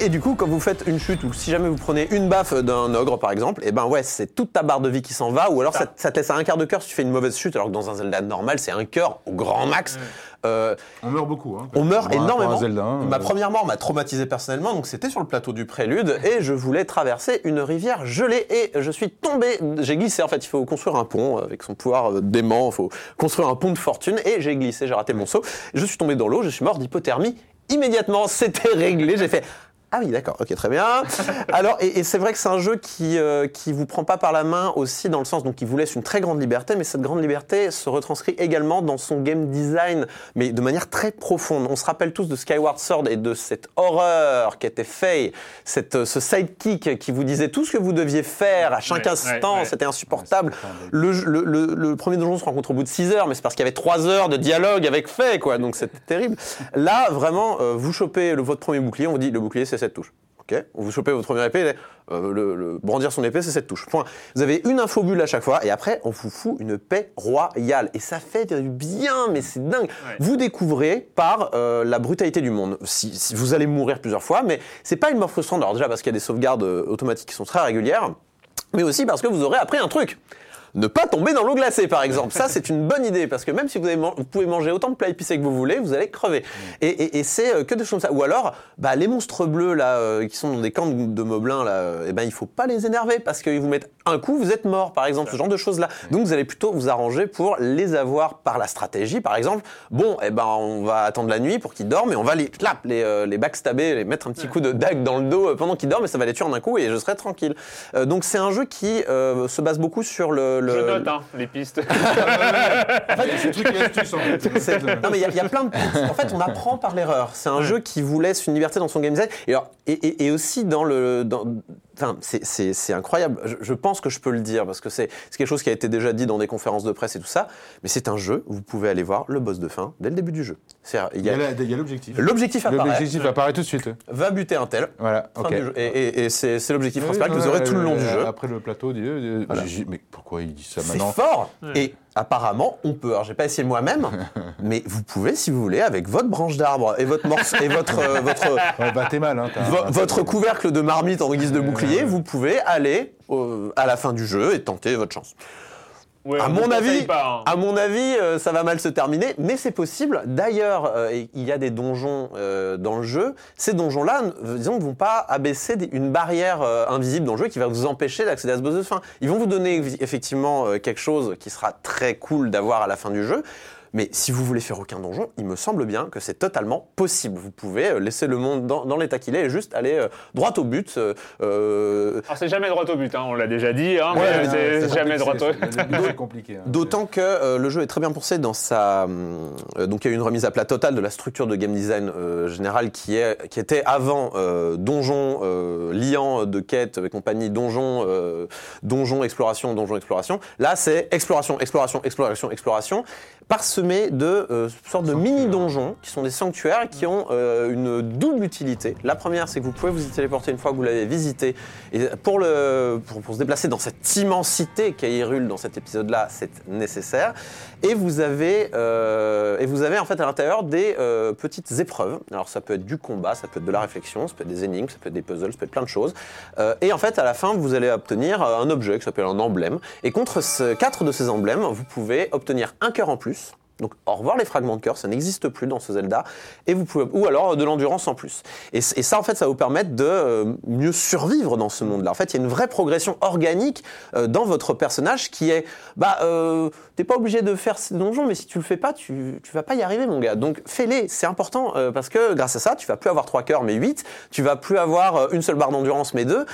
Et du coup, quand vous faites une chute ou si jamais vous prenez une baffe d'un ogre par exemple, et ben ouais, c'est toute ta barre de vie qui s'en va ou alors ça, ça te laisse à un quart de cœur si tu fais une mauvaise chute alors que dans un Zelda normal, c'est un cœur au grand max. Euh, On meurt beaucoup. Hein, on meurt énormément. Zelda, hein, Ma euh, première mort m'a traumatisé personnellement, donc c'était sur le plateau du Prélude et je voulais traverser une rivière gelée et je suis tombé. J'ai glissé en fait. Il faut construire un pont avec son pouvoir euh, dément. Il faut construire un pont de fortune et j'ai glissé. J'ai raté mon saut. Je suis tombé dans l'eau. Je suis mort d'hypothermie immédiatement. C'était réglé. J'ai fait. Ah oui, d'accord, ok, très bien. Alors, et, et c'est vrai que c'est un jeu qui euh, qui vous prend pas par la main aussi dans le sens donc qui vous laisse une très grande liberté, mais cette grande liberté se retranscrit également dans son game design, mais de manière très profonde. On se rappelle tous de Skyward Sword et de cette horreur qui était Faye, cette euh, ce sidekick qui vous disait tout ce que vous deviez faire à chaque Ouais, instant, ouais, ouais. c'était insupportable. Le, le- le premier donjon se rencontre au bout de 6 heures, mais c'est parce qu'il y avait 3 heures de dialogue avec Faye, quoi, donc c'était terrible. Là, vraiment, euh, vous chopez le, votre premier bouclier, on vous dit le bouclier c'est cette touche. Ok, vous chopez votre première épée, euh, le, le- brandir son épée, c'est cette touche. Point. Vous avez une infobulle à chaque fois, et après, on vous fout une paix royale. Et ça fait du bien, mais c'est dingue. Vous découvrez par euh, la brutalité du monde. Si, si vous allez mourir plusieurs fois, mais c'est pas une mort frustrante. Alors déjà parce qu'il y a des sauvegardes euh, automatiques qui sont très régulières, mais aussi parce que vous aurez appris un truc. Ne pas tomber dans l'eau glacée, par exemple. Ça, c'est une bonne idée, parce que même si vous, avez man- vous pouvez manger autant de plats épicés que vous voulez, vous allez crever. Et, et- et c'est euh, que des choses comme ça. Ou alors, bah, les monstres bleus, là, euh, qui sont dans des camps de, de moblins, là, euh, eh ben, il faut pas les énerver, parce qu'ils vous mettent un coup, vous êtes mort, par exemple, ce genre de choses-là. Donc, vous allez plutôt vous arranger pour les avoir par la stratégie, par exemple. Bon, eh ben, on va attendre la nuit pour qu'ils dorment, et on va les, clap, les, euh, les backstabber, les mettre un petit coup de dague dans le dos pendant qu'ils dorment, et ça va les tuer en un coup, et je serai tranquille. Donc, c'est un jeu qui se base beaucoup sur le... le- Je note hein, les pistes. C'est truc et astuce en fait. C'est- Non mais il y a- il y, a plein de. En fait, on apprend par l'erreur. C'est un jeu qui vous laisse une liberté dans son game design. Et, alors, et, et- et aussi dans le. Dans... Enfin, c'est- c'est c'est incroyable. Je, je pense que je peux le dire parce que c'est c'est quelque chose qui a été déjà dit dans des conférences de presse et tout ça. Mais c'est un jeu où vous pouvez aller voir le boss de fin dès le début du jeu. C'est il Il y a a la- il y a l'objectif. l'objectif apparaît. L'objectif apparaît tout de suite. Va buter un tel. Voilà, fin ok. du jeu. Et, et- et c'est c'est l'objectif Oui, principal que vous aurez tout le long euh, du jeu. Après le plateau, dit, euh, mais pourquoi il dit ça C'est maintenant? fort. Et apparemment, on peut. Alors, j'ai pas essayé moi-même, mais vous pouvez, si vous voulez, avec votre branche d'arbre et votre morceau et votre euh, votre Ouais, Bah t'es mal, hein. t'as- vo- t'as- votre couvercle de marmite en guise de bouclier, vous pouvez aller euh, à la fin du jeu et tenter votre chance. Ouais, À on mon avis, pas, hein. à mon avis, euh, ça va mal se terminer, mais c'est possible. D'ailleurs, euh, il y a des donjons euh, dans le jeu. Ces donjons-là, euh, disons, ne vont pas abaisser des- une barrière invisible dans le jeu qui va vous empêcher d'accéder à ce boss de fin. Ils vont vous donner eff- effectivement quelque chose qui sera très cool d'avoir à la fin du jeu. Mais si vous voulez faire aucun donjon, il me semble bien que c'est totalement possible. Vous pouvez euh, laisser le monde dans, dans l'état qu'il est et juste aller euh, droit au but. euh, Alors c'est jamais droit au but, hein, on l'a déjà dit, hein, Ouais, mais non, c'est C'est jamais droit au début, C'est compliqué. hein. D'autant que euh, le jeu est très bien pensé dans sa. euh, donc il y a eu une remise à plat totale de la structure de game design euh, générale qui, est, qui était avant euh, donjon, euh, liant de quête et compagnie, donjon, euh, donjon, exploration, donjon, exploration. Là c'est exploration, exploration, exploration, exploration. Parsemé de euh, sortes de mini-donjons qui sont des sanctuaires et qui ont euh, une double utilité. La première, c'est que vous pouvez vous y téléporter une fois que vous l'avez visité. Et pour, le, pour, pour se déplacer dans cette immensité qu'est Hyrule dans cet épisode-là, c'est nécessaire. Et vous avez, euh, et vous avez en fait à l'intérieur des euh, petites épreuves. Alors ça peut être du combat, ça peut être de la réflexion, ça peut être des énigmes, ça peut être des puzzles, ça peut être plein de choses. Euh, et en fait, à la fin, vous allez obtenir un objet qui s'appelle un emblème. Et contre quatre de ces emblèmes, vous pouvez obtenir un cœur en plus. Donc, au revoir les fragments de cœur, ça n'existe plus dans ce Zelda. Et vous pouvez, ou alors euh, de l'endurance en plus. Et, ça, en fait, ça va vous permettre de euh, mieux survivre dans ce monde-là. En fait, il y a une vraie progression organique euh, dans votre personnage qui est, bah, t'es pas obligé de faire ces donjons, mais si tu le fais pas, tu, tu vas pas y arriver, mon gars. Donc, fais-les, c'est important parce que grâce à ça, tu vas plus avoir trois cœurs, mais huit. Tu vas plus avoir une seule barre d'endurance, mais deux.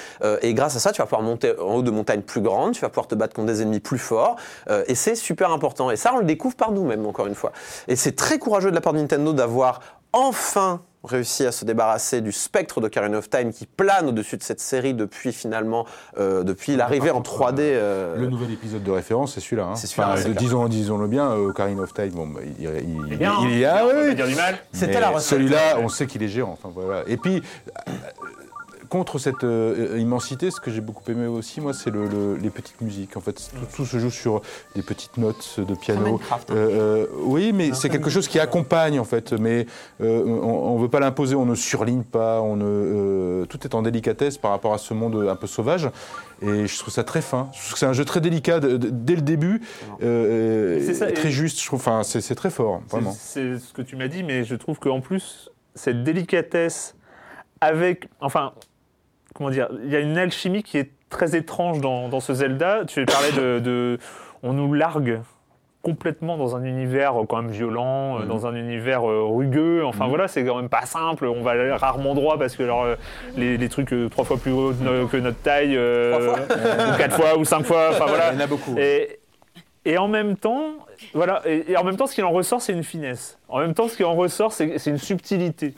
Et grâce à ça, tu vas pouvoir monter en haut de montagnes plus grandes, tu vas pouvoir te battre contre des ennemis plus forts. Et c'est super important. Et ça, on le découvre par nous-mêmes, encore une fois. Et c'est très courageux de la part de Nintendo d'avoir enfin réussi à se débarrasser du spectre d'Ocarina of Time qui plane au-dessus de cette série depuis finalement, euh, depuis l'arrivée en 3D. euh, Le nouvel épisode de référence, c'est celui-là. hein. C'est celui-là, Enfin, c'est clair. disons, disons-le bien, euh, Ocarina of Time, bon, bah, il, il, il, bien, il oui, du mal. C'était Mais la recette. Celui-là, on sait qu'il est géant. Enfin, voilà. Et puis, euh, contre cette euh, immensité, ce que j'ai beaucoup aimé aussi, moi, c'est le- le- les petites musiques. En fait, tout, tout se joue sur des petites notes de piano. Hein. Euh, euh, oui, mais c'est quelque chose qui accompagne, en fait. Mais euh, on ne veut pas l'imposer, on ne surligne pas, on ne, euh, tout est en délicatesse par rapport à ce monde un peu sauvage. Et je trouve ça très fin. Je trouve que c'est un jeu très délicat de- de- dès le début, euh, C'est ça, et très et- juste. Je trouve, enfin, c'est très fort, vraiment. C'est ce que tu m'as dit, mais je trouve qu'en plus, cette délicatesse avec. Enfin, comment dire Il y a une alchimie qui est très étrange dans, dans ce Zelda. Tu parlais de, de- On nous largue complètement dans un univers euh, quand même violent, euh, Mhm. dans un univers euh, rugueux. Enfin voilà, c'est quand même pas simple. On va aller rarement droit parce que alors, les, les trucs trois fois plus hauts de no- que notre taille, euh, ou quatre fois ou cinq fois. Enfin voilà. Il y en a beaucoup. Et, et en même temps, voilà, et, et en même temps, ce qui en ressort, c'est une finesse. En même temps, ce qui en ressort, c'est une subtilité.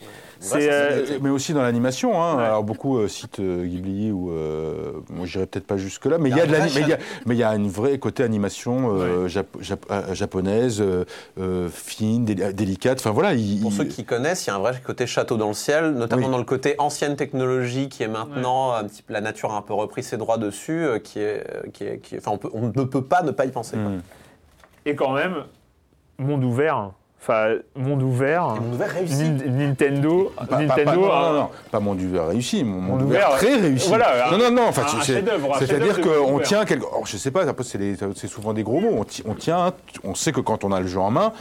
C'est euh, mais aussi dans l'animation. Hein. Ouais. Alors beaucoup euh, citent euh, Ghibli ou euh, moi j'irais peut-être pas jusque là, mais il y a de vrai mais il y a- mais il y a une vraie côté animation euh, jap- jap- japonaise, euh, euh, fine, dé- délicate. Enfin voilà. il- Pour il- ceux qui connaissent, il y a un vrai côté château dans le ciel, notamment Oui. dans le côté ancienne technologie qui est maintenant un petit peu la nature a un peu repris ses droits dessus, euh, qui est, qui est, qui est- on, peut- on ne peut pas ne pas y penser. quoi. Hmm. et quand même, monde ouvert. Enfin, monde ouvert. Et mon ouvert réussi. Nin- Nintendo, Pas- pas- Nintendo. pas, non, a- non, non, pas mon ouvert réussi, mon monde Monde ouvert ouvert, très réussi. voilà, non, non, non, enfin, c'est-à-dire monde qu'on ouvert. tient quelque. alors, je sais pas, après, c'est souvent des gros mots. On, ti- on tient, on sait que quand on a le jeu en main,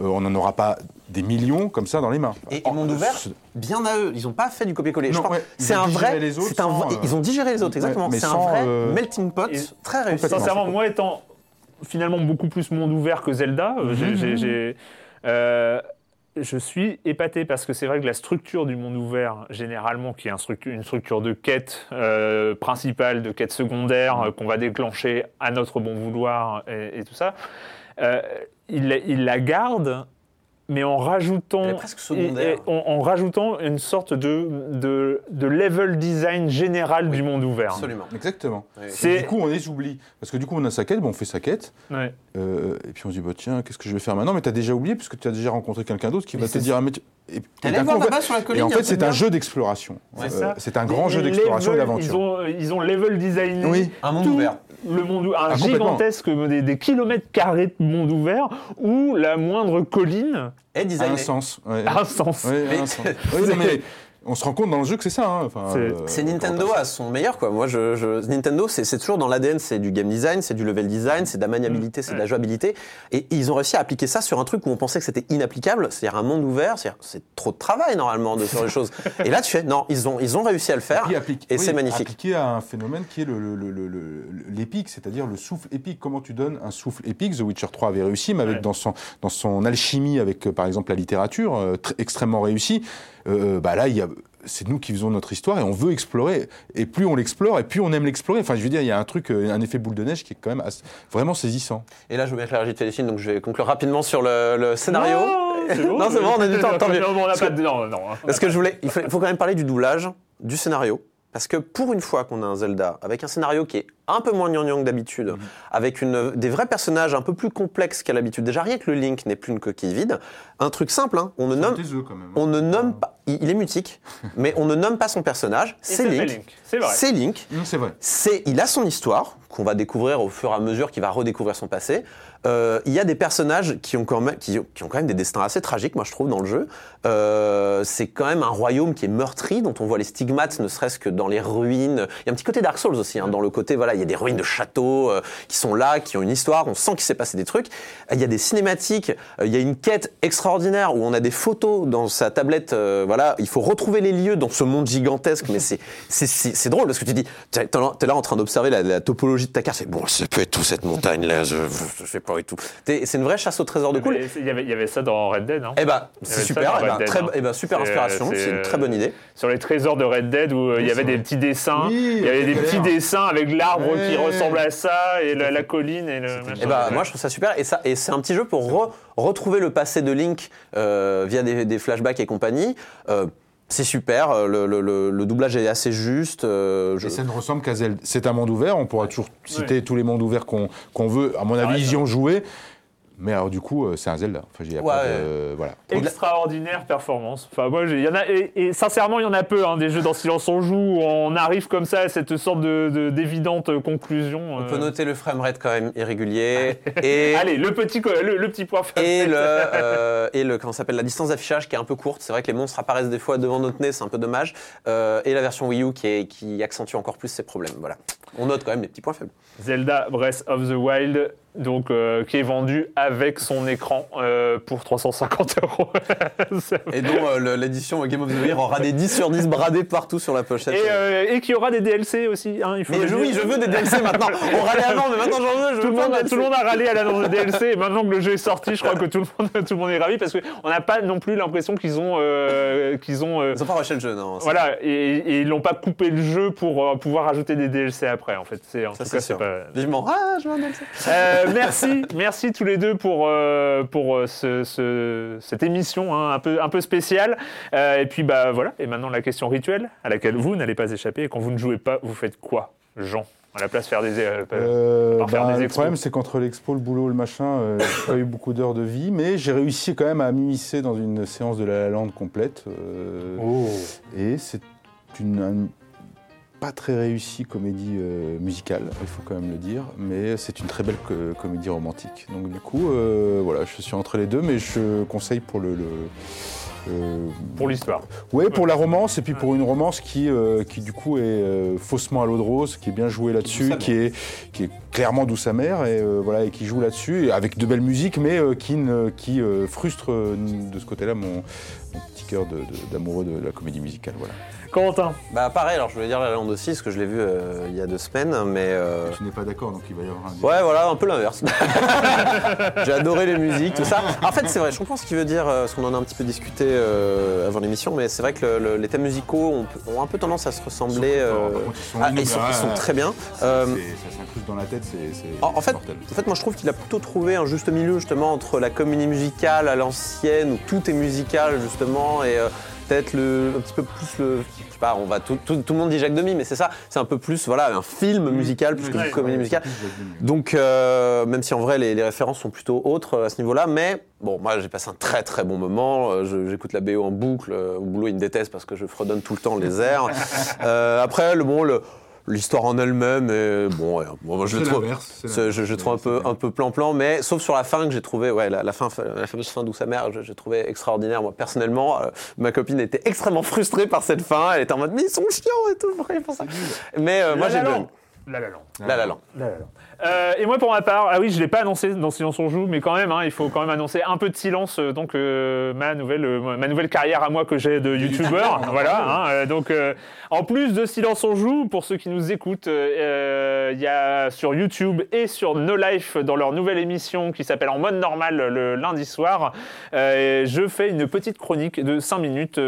euh, on n'en aura pas des millions comme ça dans les mains. Et, et Oh, Monde Ouvert, ce- bien à eux, ils n'ont pas fait du copier-coller. Ouais, c'est ont un digéré vrai, les autres c'est un sans, vrai- euh, ils ont digéré les autres, exactement. c'est un vrai euh, melting pot Et- très réussi. Sincèrement, moi étant finalement beaucoup plus monde ouvert que Zelda, euh, j'ai- j'ai- euh, je suis épaté parce que c'est vrai que la structure du monde ouvert, généralement, qui est une structure de quête euh, principale, de quête secondaire, euh, qu'on va déclencher à notre bon vouloir et, tout ça, il la garde. Mais en rajoutant, en, en rajoutant une sorte de, de, de level design général du monde ouvert. Absolument. Exactement. Oui. Du coup, on les oublie. Parce que du coup, on a sa quête, bon, on fait sa quête, Ouais. euh, et puis on se dit, bah, tiens, qu'est-ce que je vais faire maintenant? Mais tu as déjà oublié, parce que tu as déjà rencontré quelqu'un d'autre qui Mais va te dire, ah, mais tu- et, et voir coup, en fait- sur la colline, et en fait, c'est un jeu d'exploration. C'est Euh, ça. C'est un grand jeu d'exploration et d'aventure. Ils ont, ils ont level designé Oui. Un monde tout ouvert. Le monde, ou- un Ah, gigantesque, des, des kilomètres carrés de monde ouvert où la moindre colline Et a un sens. ouais. a un sens. Ouais, Mais- un sens. Oui, non, mais on se rend compte dans le jeu que c'est ça. hein. Enfin, C'est- euh, C'est Nintendo à son meilleur quoi. Moi je, je- Nintendo c'est toujours dans l'ADN, c'est du game design, c'est du level design, c'est de la maniabilité, c'est de la jouabilité et ils ont réussi à appliquer ça sur un truc où on pensait que c'était inapplicable, c'est-à-dire un monde ouvert, c'est trop de travail normalement de faire les choses. Et là tu fais non, ils ont ils ont réussi à le faire Puis applique- et oui, c'est magnifique. Appliqué à un phénomène qui est le- le- le- le- le- l'épique, c'est-à-dire le souffle épique. Comment tu donnes un souffle épique? The Witcher 3 avait réussi, mais avec Ouais. dans, son, dans son alchimie avec, euh, par exemple, la littérature, euh, tr- extrêmement réussi. Euh, bah là, il y a. C'est nous qui faisons notre histoire et on veut explorer. Et plus on l'explore, et plus on aime l'explorer. Enfin, je veux dire, il y a un truc, euh, un effet boule de neige qui est quand même assez- vraiment saisissant. Et là je veux bien que la régie de Félicine donc je vais conclure rapidement sur le, le scénario. Non, c'est bon, Non, c'est bon, on a du temps, tant mieux. Non, on n'a Parce pas que- de- non, non. Parce que je voulais, il faut, il faut quand même parler du doublage, du scénario. Parce que pour une fois qu'on a un Zelda avec un scénario qui est un peu moins gnangnan que d'habitude, Mhm. avec une, des vrais personnages un peu plus complexes qu'à l'habitude, déjà rien que le Link n'est plus une coquille vide, un truc simple, hein, on ne nomme, quand même. on ne nomme pas, il, est mutique, mais on ne nomme pas son personnage, c'est Link. Link. C'est vrai. C'est Link, Non, c'est vrai. c'est, il a son histoire qu'on va découvrir au fur et à mesure qu'il va redécouvrir son passé. Euh, il y a des personnages qui ont quand même, qui, qui ont quand même des destins assez tragiques, moi je trouve dans le jeu. Euh, c'est quand même un royaume qui est meurtri, dont on voit les stigmates, ne serait-ce que dans les ruines. Il y a un petit côté Dark Souls aussi, hein, dans le côté voilà, il y a des ruines de châteaux euh, qui sont là, qui ont une histoire. On sent qu'il s'est passé des trucs. Il y a des cinématiques. euh, il y a une quête extraordinaire où on a des photos dans sa tablette. euh, voilà, il faut retrouver les lieux dans ce monde gigantesque, mais c'est c'est c'est c'est drôle parce que tu dis, t'es t'es là en train d'observer la, la topologie de ta carte. C'est bon, ça peut être tout cette montagne là. Je, je sais pas et tout. T'es- C'est une vraie chasse au trésor de cool. Il y, avait, il y avait ça dans Red Dead. Hein. Eh ben, c'est super. Eh ben, Dead, très, hein. eh ben, super C'est, inspiration. C'est une très bonne idée. Sur les trésors de Red Dead où euh, il y avait des petits dessins. Oui, il y avait avec des petits dessins avec l'arbre qui ressemble à ça et la, la colline et le. Et bah, moi, je trouve ça super. Et, ça, et c'est un petit jeu pour re- retrouver le passé de Link euh, via des, des flashbacks et compagnie. Euh, c'est super. euh, Le, le- le- le doublage est assez juste. euh, je- Et ça ne ressemble qu'à Zelda. C'est un monde ouvert, on pourra toujours citer tous les mondes ouverts qu'on qu'on veut. À mon avis, ils y ont joué. Mais alors, du coup, euh, c'est un Zelda. Enfin, Ouais. de- Voilà. Extraordinaire performance. Enfin, moi, y en a, et, et sincèrement, il y en a peu, hein, des jeux dans Silence on joue où on arrive comme ça à cette sorte de, de- d'évidente conclusion. On euh. peut noter le framerate quand même irrégulier. et, Allez, le petit, le, le petit point et le, euh, et le comment ça s'appelle la distance d'affichage qui est un peu courte. C'est vrai que les monstres apparaissent des fois devant notre nez, c'est un peu dommage. Euh, et la version Wii U qui, est, qui accentue encore plus ces problèmes. Voilà. On note quand même les petits points faibles. Zelda Breath of the Wild, donc euh, qui est vendu avec son écran euh, pour 350 euros. Et dont euh, l'édition Game of the Year aura des 10 sur 10 bradés partout sur la pochette. et, et qui aura des DLC aussi. Hein, il faut mais je, oui, je veux des DLC maintenant. On râlait avant, mais maintenant j'en veux. Je Tout veux le, monde, tout le monde a râlé à l'annonce de DLC et maintenant que le jeu est sorti, je crois que tout le monde, tout le monde est ravi parce qu'on n'a pas non plus l'impression qu'ils ont, qu'ils ont Ils ont pas rushé le jeu, non. voilà, et, et ils n'ont pas coupé le jeu pour pouvoir ajouter des DLC après. En fait, c'est en Ça, tout c'est cas, c'est sûr. pas. Vivement. Ah, je. Euh, merci, merci tous les deux pour euh, pour euh, ce- ce- cette émission hein, un peu un peu spéciale. Euh, et puis bah voilà. Et maintenant la question rituelle à laquelle vous n'allez pas échapper. Et quand vous ne jouez pas, vous faites quoi, Jean? À la place faire des euh, Euh, faire bah, des le problème, c'est qu'entre l'expo, le boulot, le machin, euh, j'ai pas eu beaucoup d'heures de vie, mais j'ai réussi quand même à m'immiscer dans une séance de La La Land complète. euh, Oh. Et c'est une, un- pas très réussie comédie euh, musicale, il faut quand même le dire, mais c'est une très belle co- comédie romantique. Donc du coup, euh, voilà, je suis entre les deux, mais je conseille pour le... le euh, pour l'histoire. Ouais, pour la romance, et puis pour une romance qui, euh, qui du coup est euh, faussement à l'eau de rose, qui est bien jouée là-dessus, qui est, qui est clairement douce amère, et, euh, voilà, et qui joue là-dessus, et avec de belles musiques, mais euh, qui, ne- qui euh, frustre de ce côté-là mon, mon petit cœur de- de- d'amoureux de, la comédie musicale. Voilà. Quentin. Bah pareil, alors je voulais dire La Land aussi, parce que je l'ai vu euh, il y a deux semaines, mais... euh, Tu n'es pas d'accord, donc il va y avoir un... Ouais, voilà, un peu l'inverse. J'ai adoré les musiques, tout ça. En fait, c'est vrai, je comprends ce qu'il veut dire, euh, parce qu'on en a un petit peu discuté euh, avant l'émission, mais c'est vrai que le- le- les thèmes musicaux ont, ont un peu tendance à se ressembler. Ils sont, ah, ils sont, ils sont très bien. Ça s'incruste dans la tête, c'est en, fait, mortel. en fait, moi je trouve qu'il a plutôt trouvé un juste milieu justement entre la comédie musicale à l'ancienne où tout est musical justement et euh, peut-être le un petit peu plus le je sais pas on va tout, tout, tout le monde dit Jacques Demy mais c'est ça c'est un peu plus voilà un film musical plus que une comédie musicale. donc euh, même si en vrai les, les références sont plutôt autres euh, à ce niveau-là mais bon moi j'ai passé un très très bon moment Euh, j'écoute la BO en boucle au boulot ils me détestent parce que je fredonne tout le temps les airs. Euh, après le bon le L'histoire en elle-même, bon, ouais, bon, moi, je le trouve, je, trouve un peu, vrai. un peu plan-plan, mais sauf sur la fin que j'ai trouvé, ouais, la, la fin, la fameuse fin douce amère, je- j'ai trouvé extraordinaire. Moi, personnellement, euh, ma copine était extrêmement frustrée par cette fin. Elle était en mode, mais ils sont chiants et tout, vrai, pour ça. Mais euh, moi, La j'ai La. La La. La La. La. Euh, et moi, pour ma part, ah oui, je l'ai pas annoncé dans Silence on joue, mais quand même, hein, il faut quand même annoncer un peu de silence. euh, donc, euh, ma nouvelle, euh, ma nouvelle carrière à moi que j'ai de youtubeur, voilà. hein, donc, en plus de Silence on joue, pour ceux qui nous écoutent, il y a sur YouTube et sur No Life dans leur nouvelle émission qui s'appelle En mode normal le lundi soir, je fais une petite chronique de 5 minutes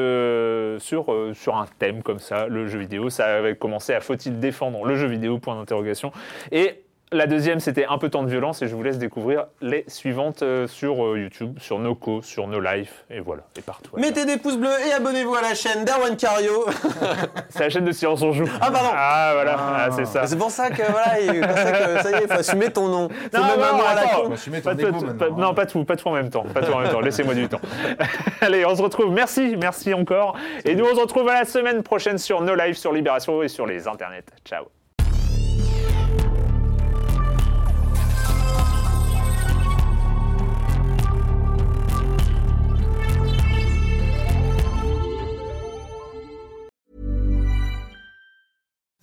sur sur un thème comme ça, le jeu vidéo. Ça avait commencé à faut-il défendre le jeu vidéo? Point d'interrogation et La deuxième, c'était un peu temps de violence et je vous laisse découvrir les suivantes euh, sur euh, YouTube, sur Noco, sur No Life et voilà, et partout. Mettez des pouces bleus et abonnez-vous à la chaîne d'Erwan Cario. C'est la chaîne de Silence on joue. Ah, pardon. Ah voilà, Ah, c'est ça. C'est pour ça que voilà, il pensait que ça y est, il faut assumer ton nom. Non, même non, à la con. Pas ton égo pas- non, hein. pas tout, pas tout en même temps. Pas tout en même temps. Laissez-moi du temps. Allez, on se retrouve. Merci, merci encore. Et nous, on se retrouve à la semaine prochaine sur No Life, sur Libération et sur les internets. Ciao.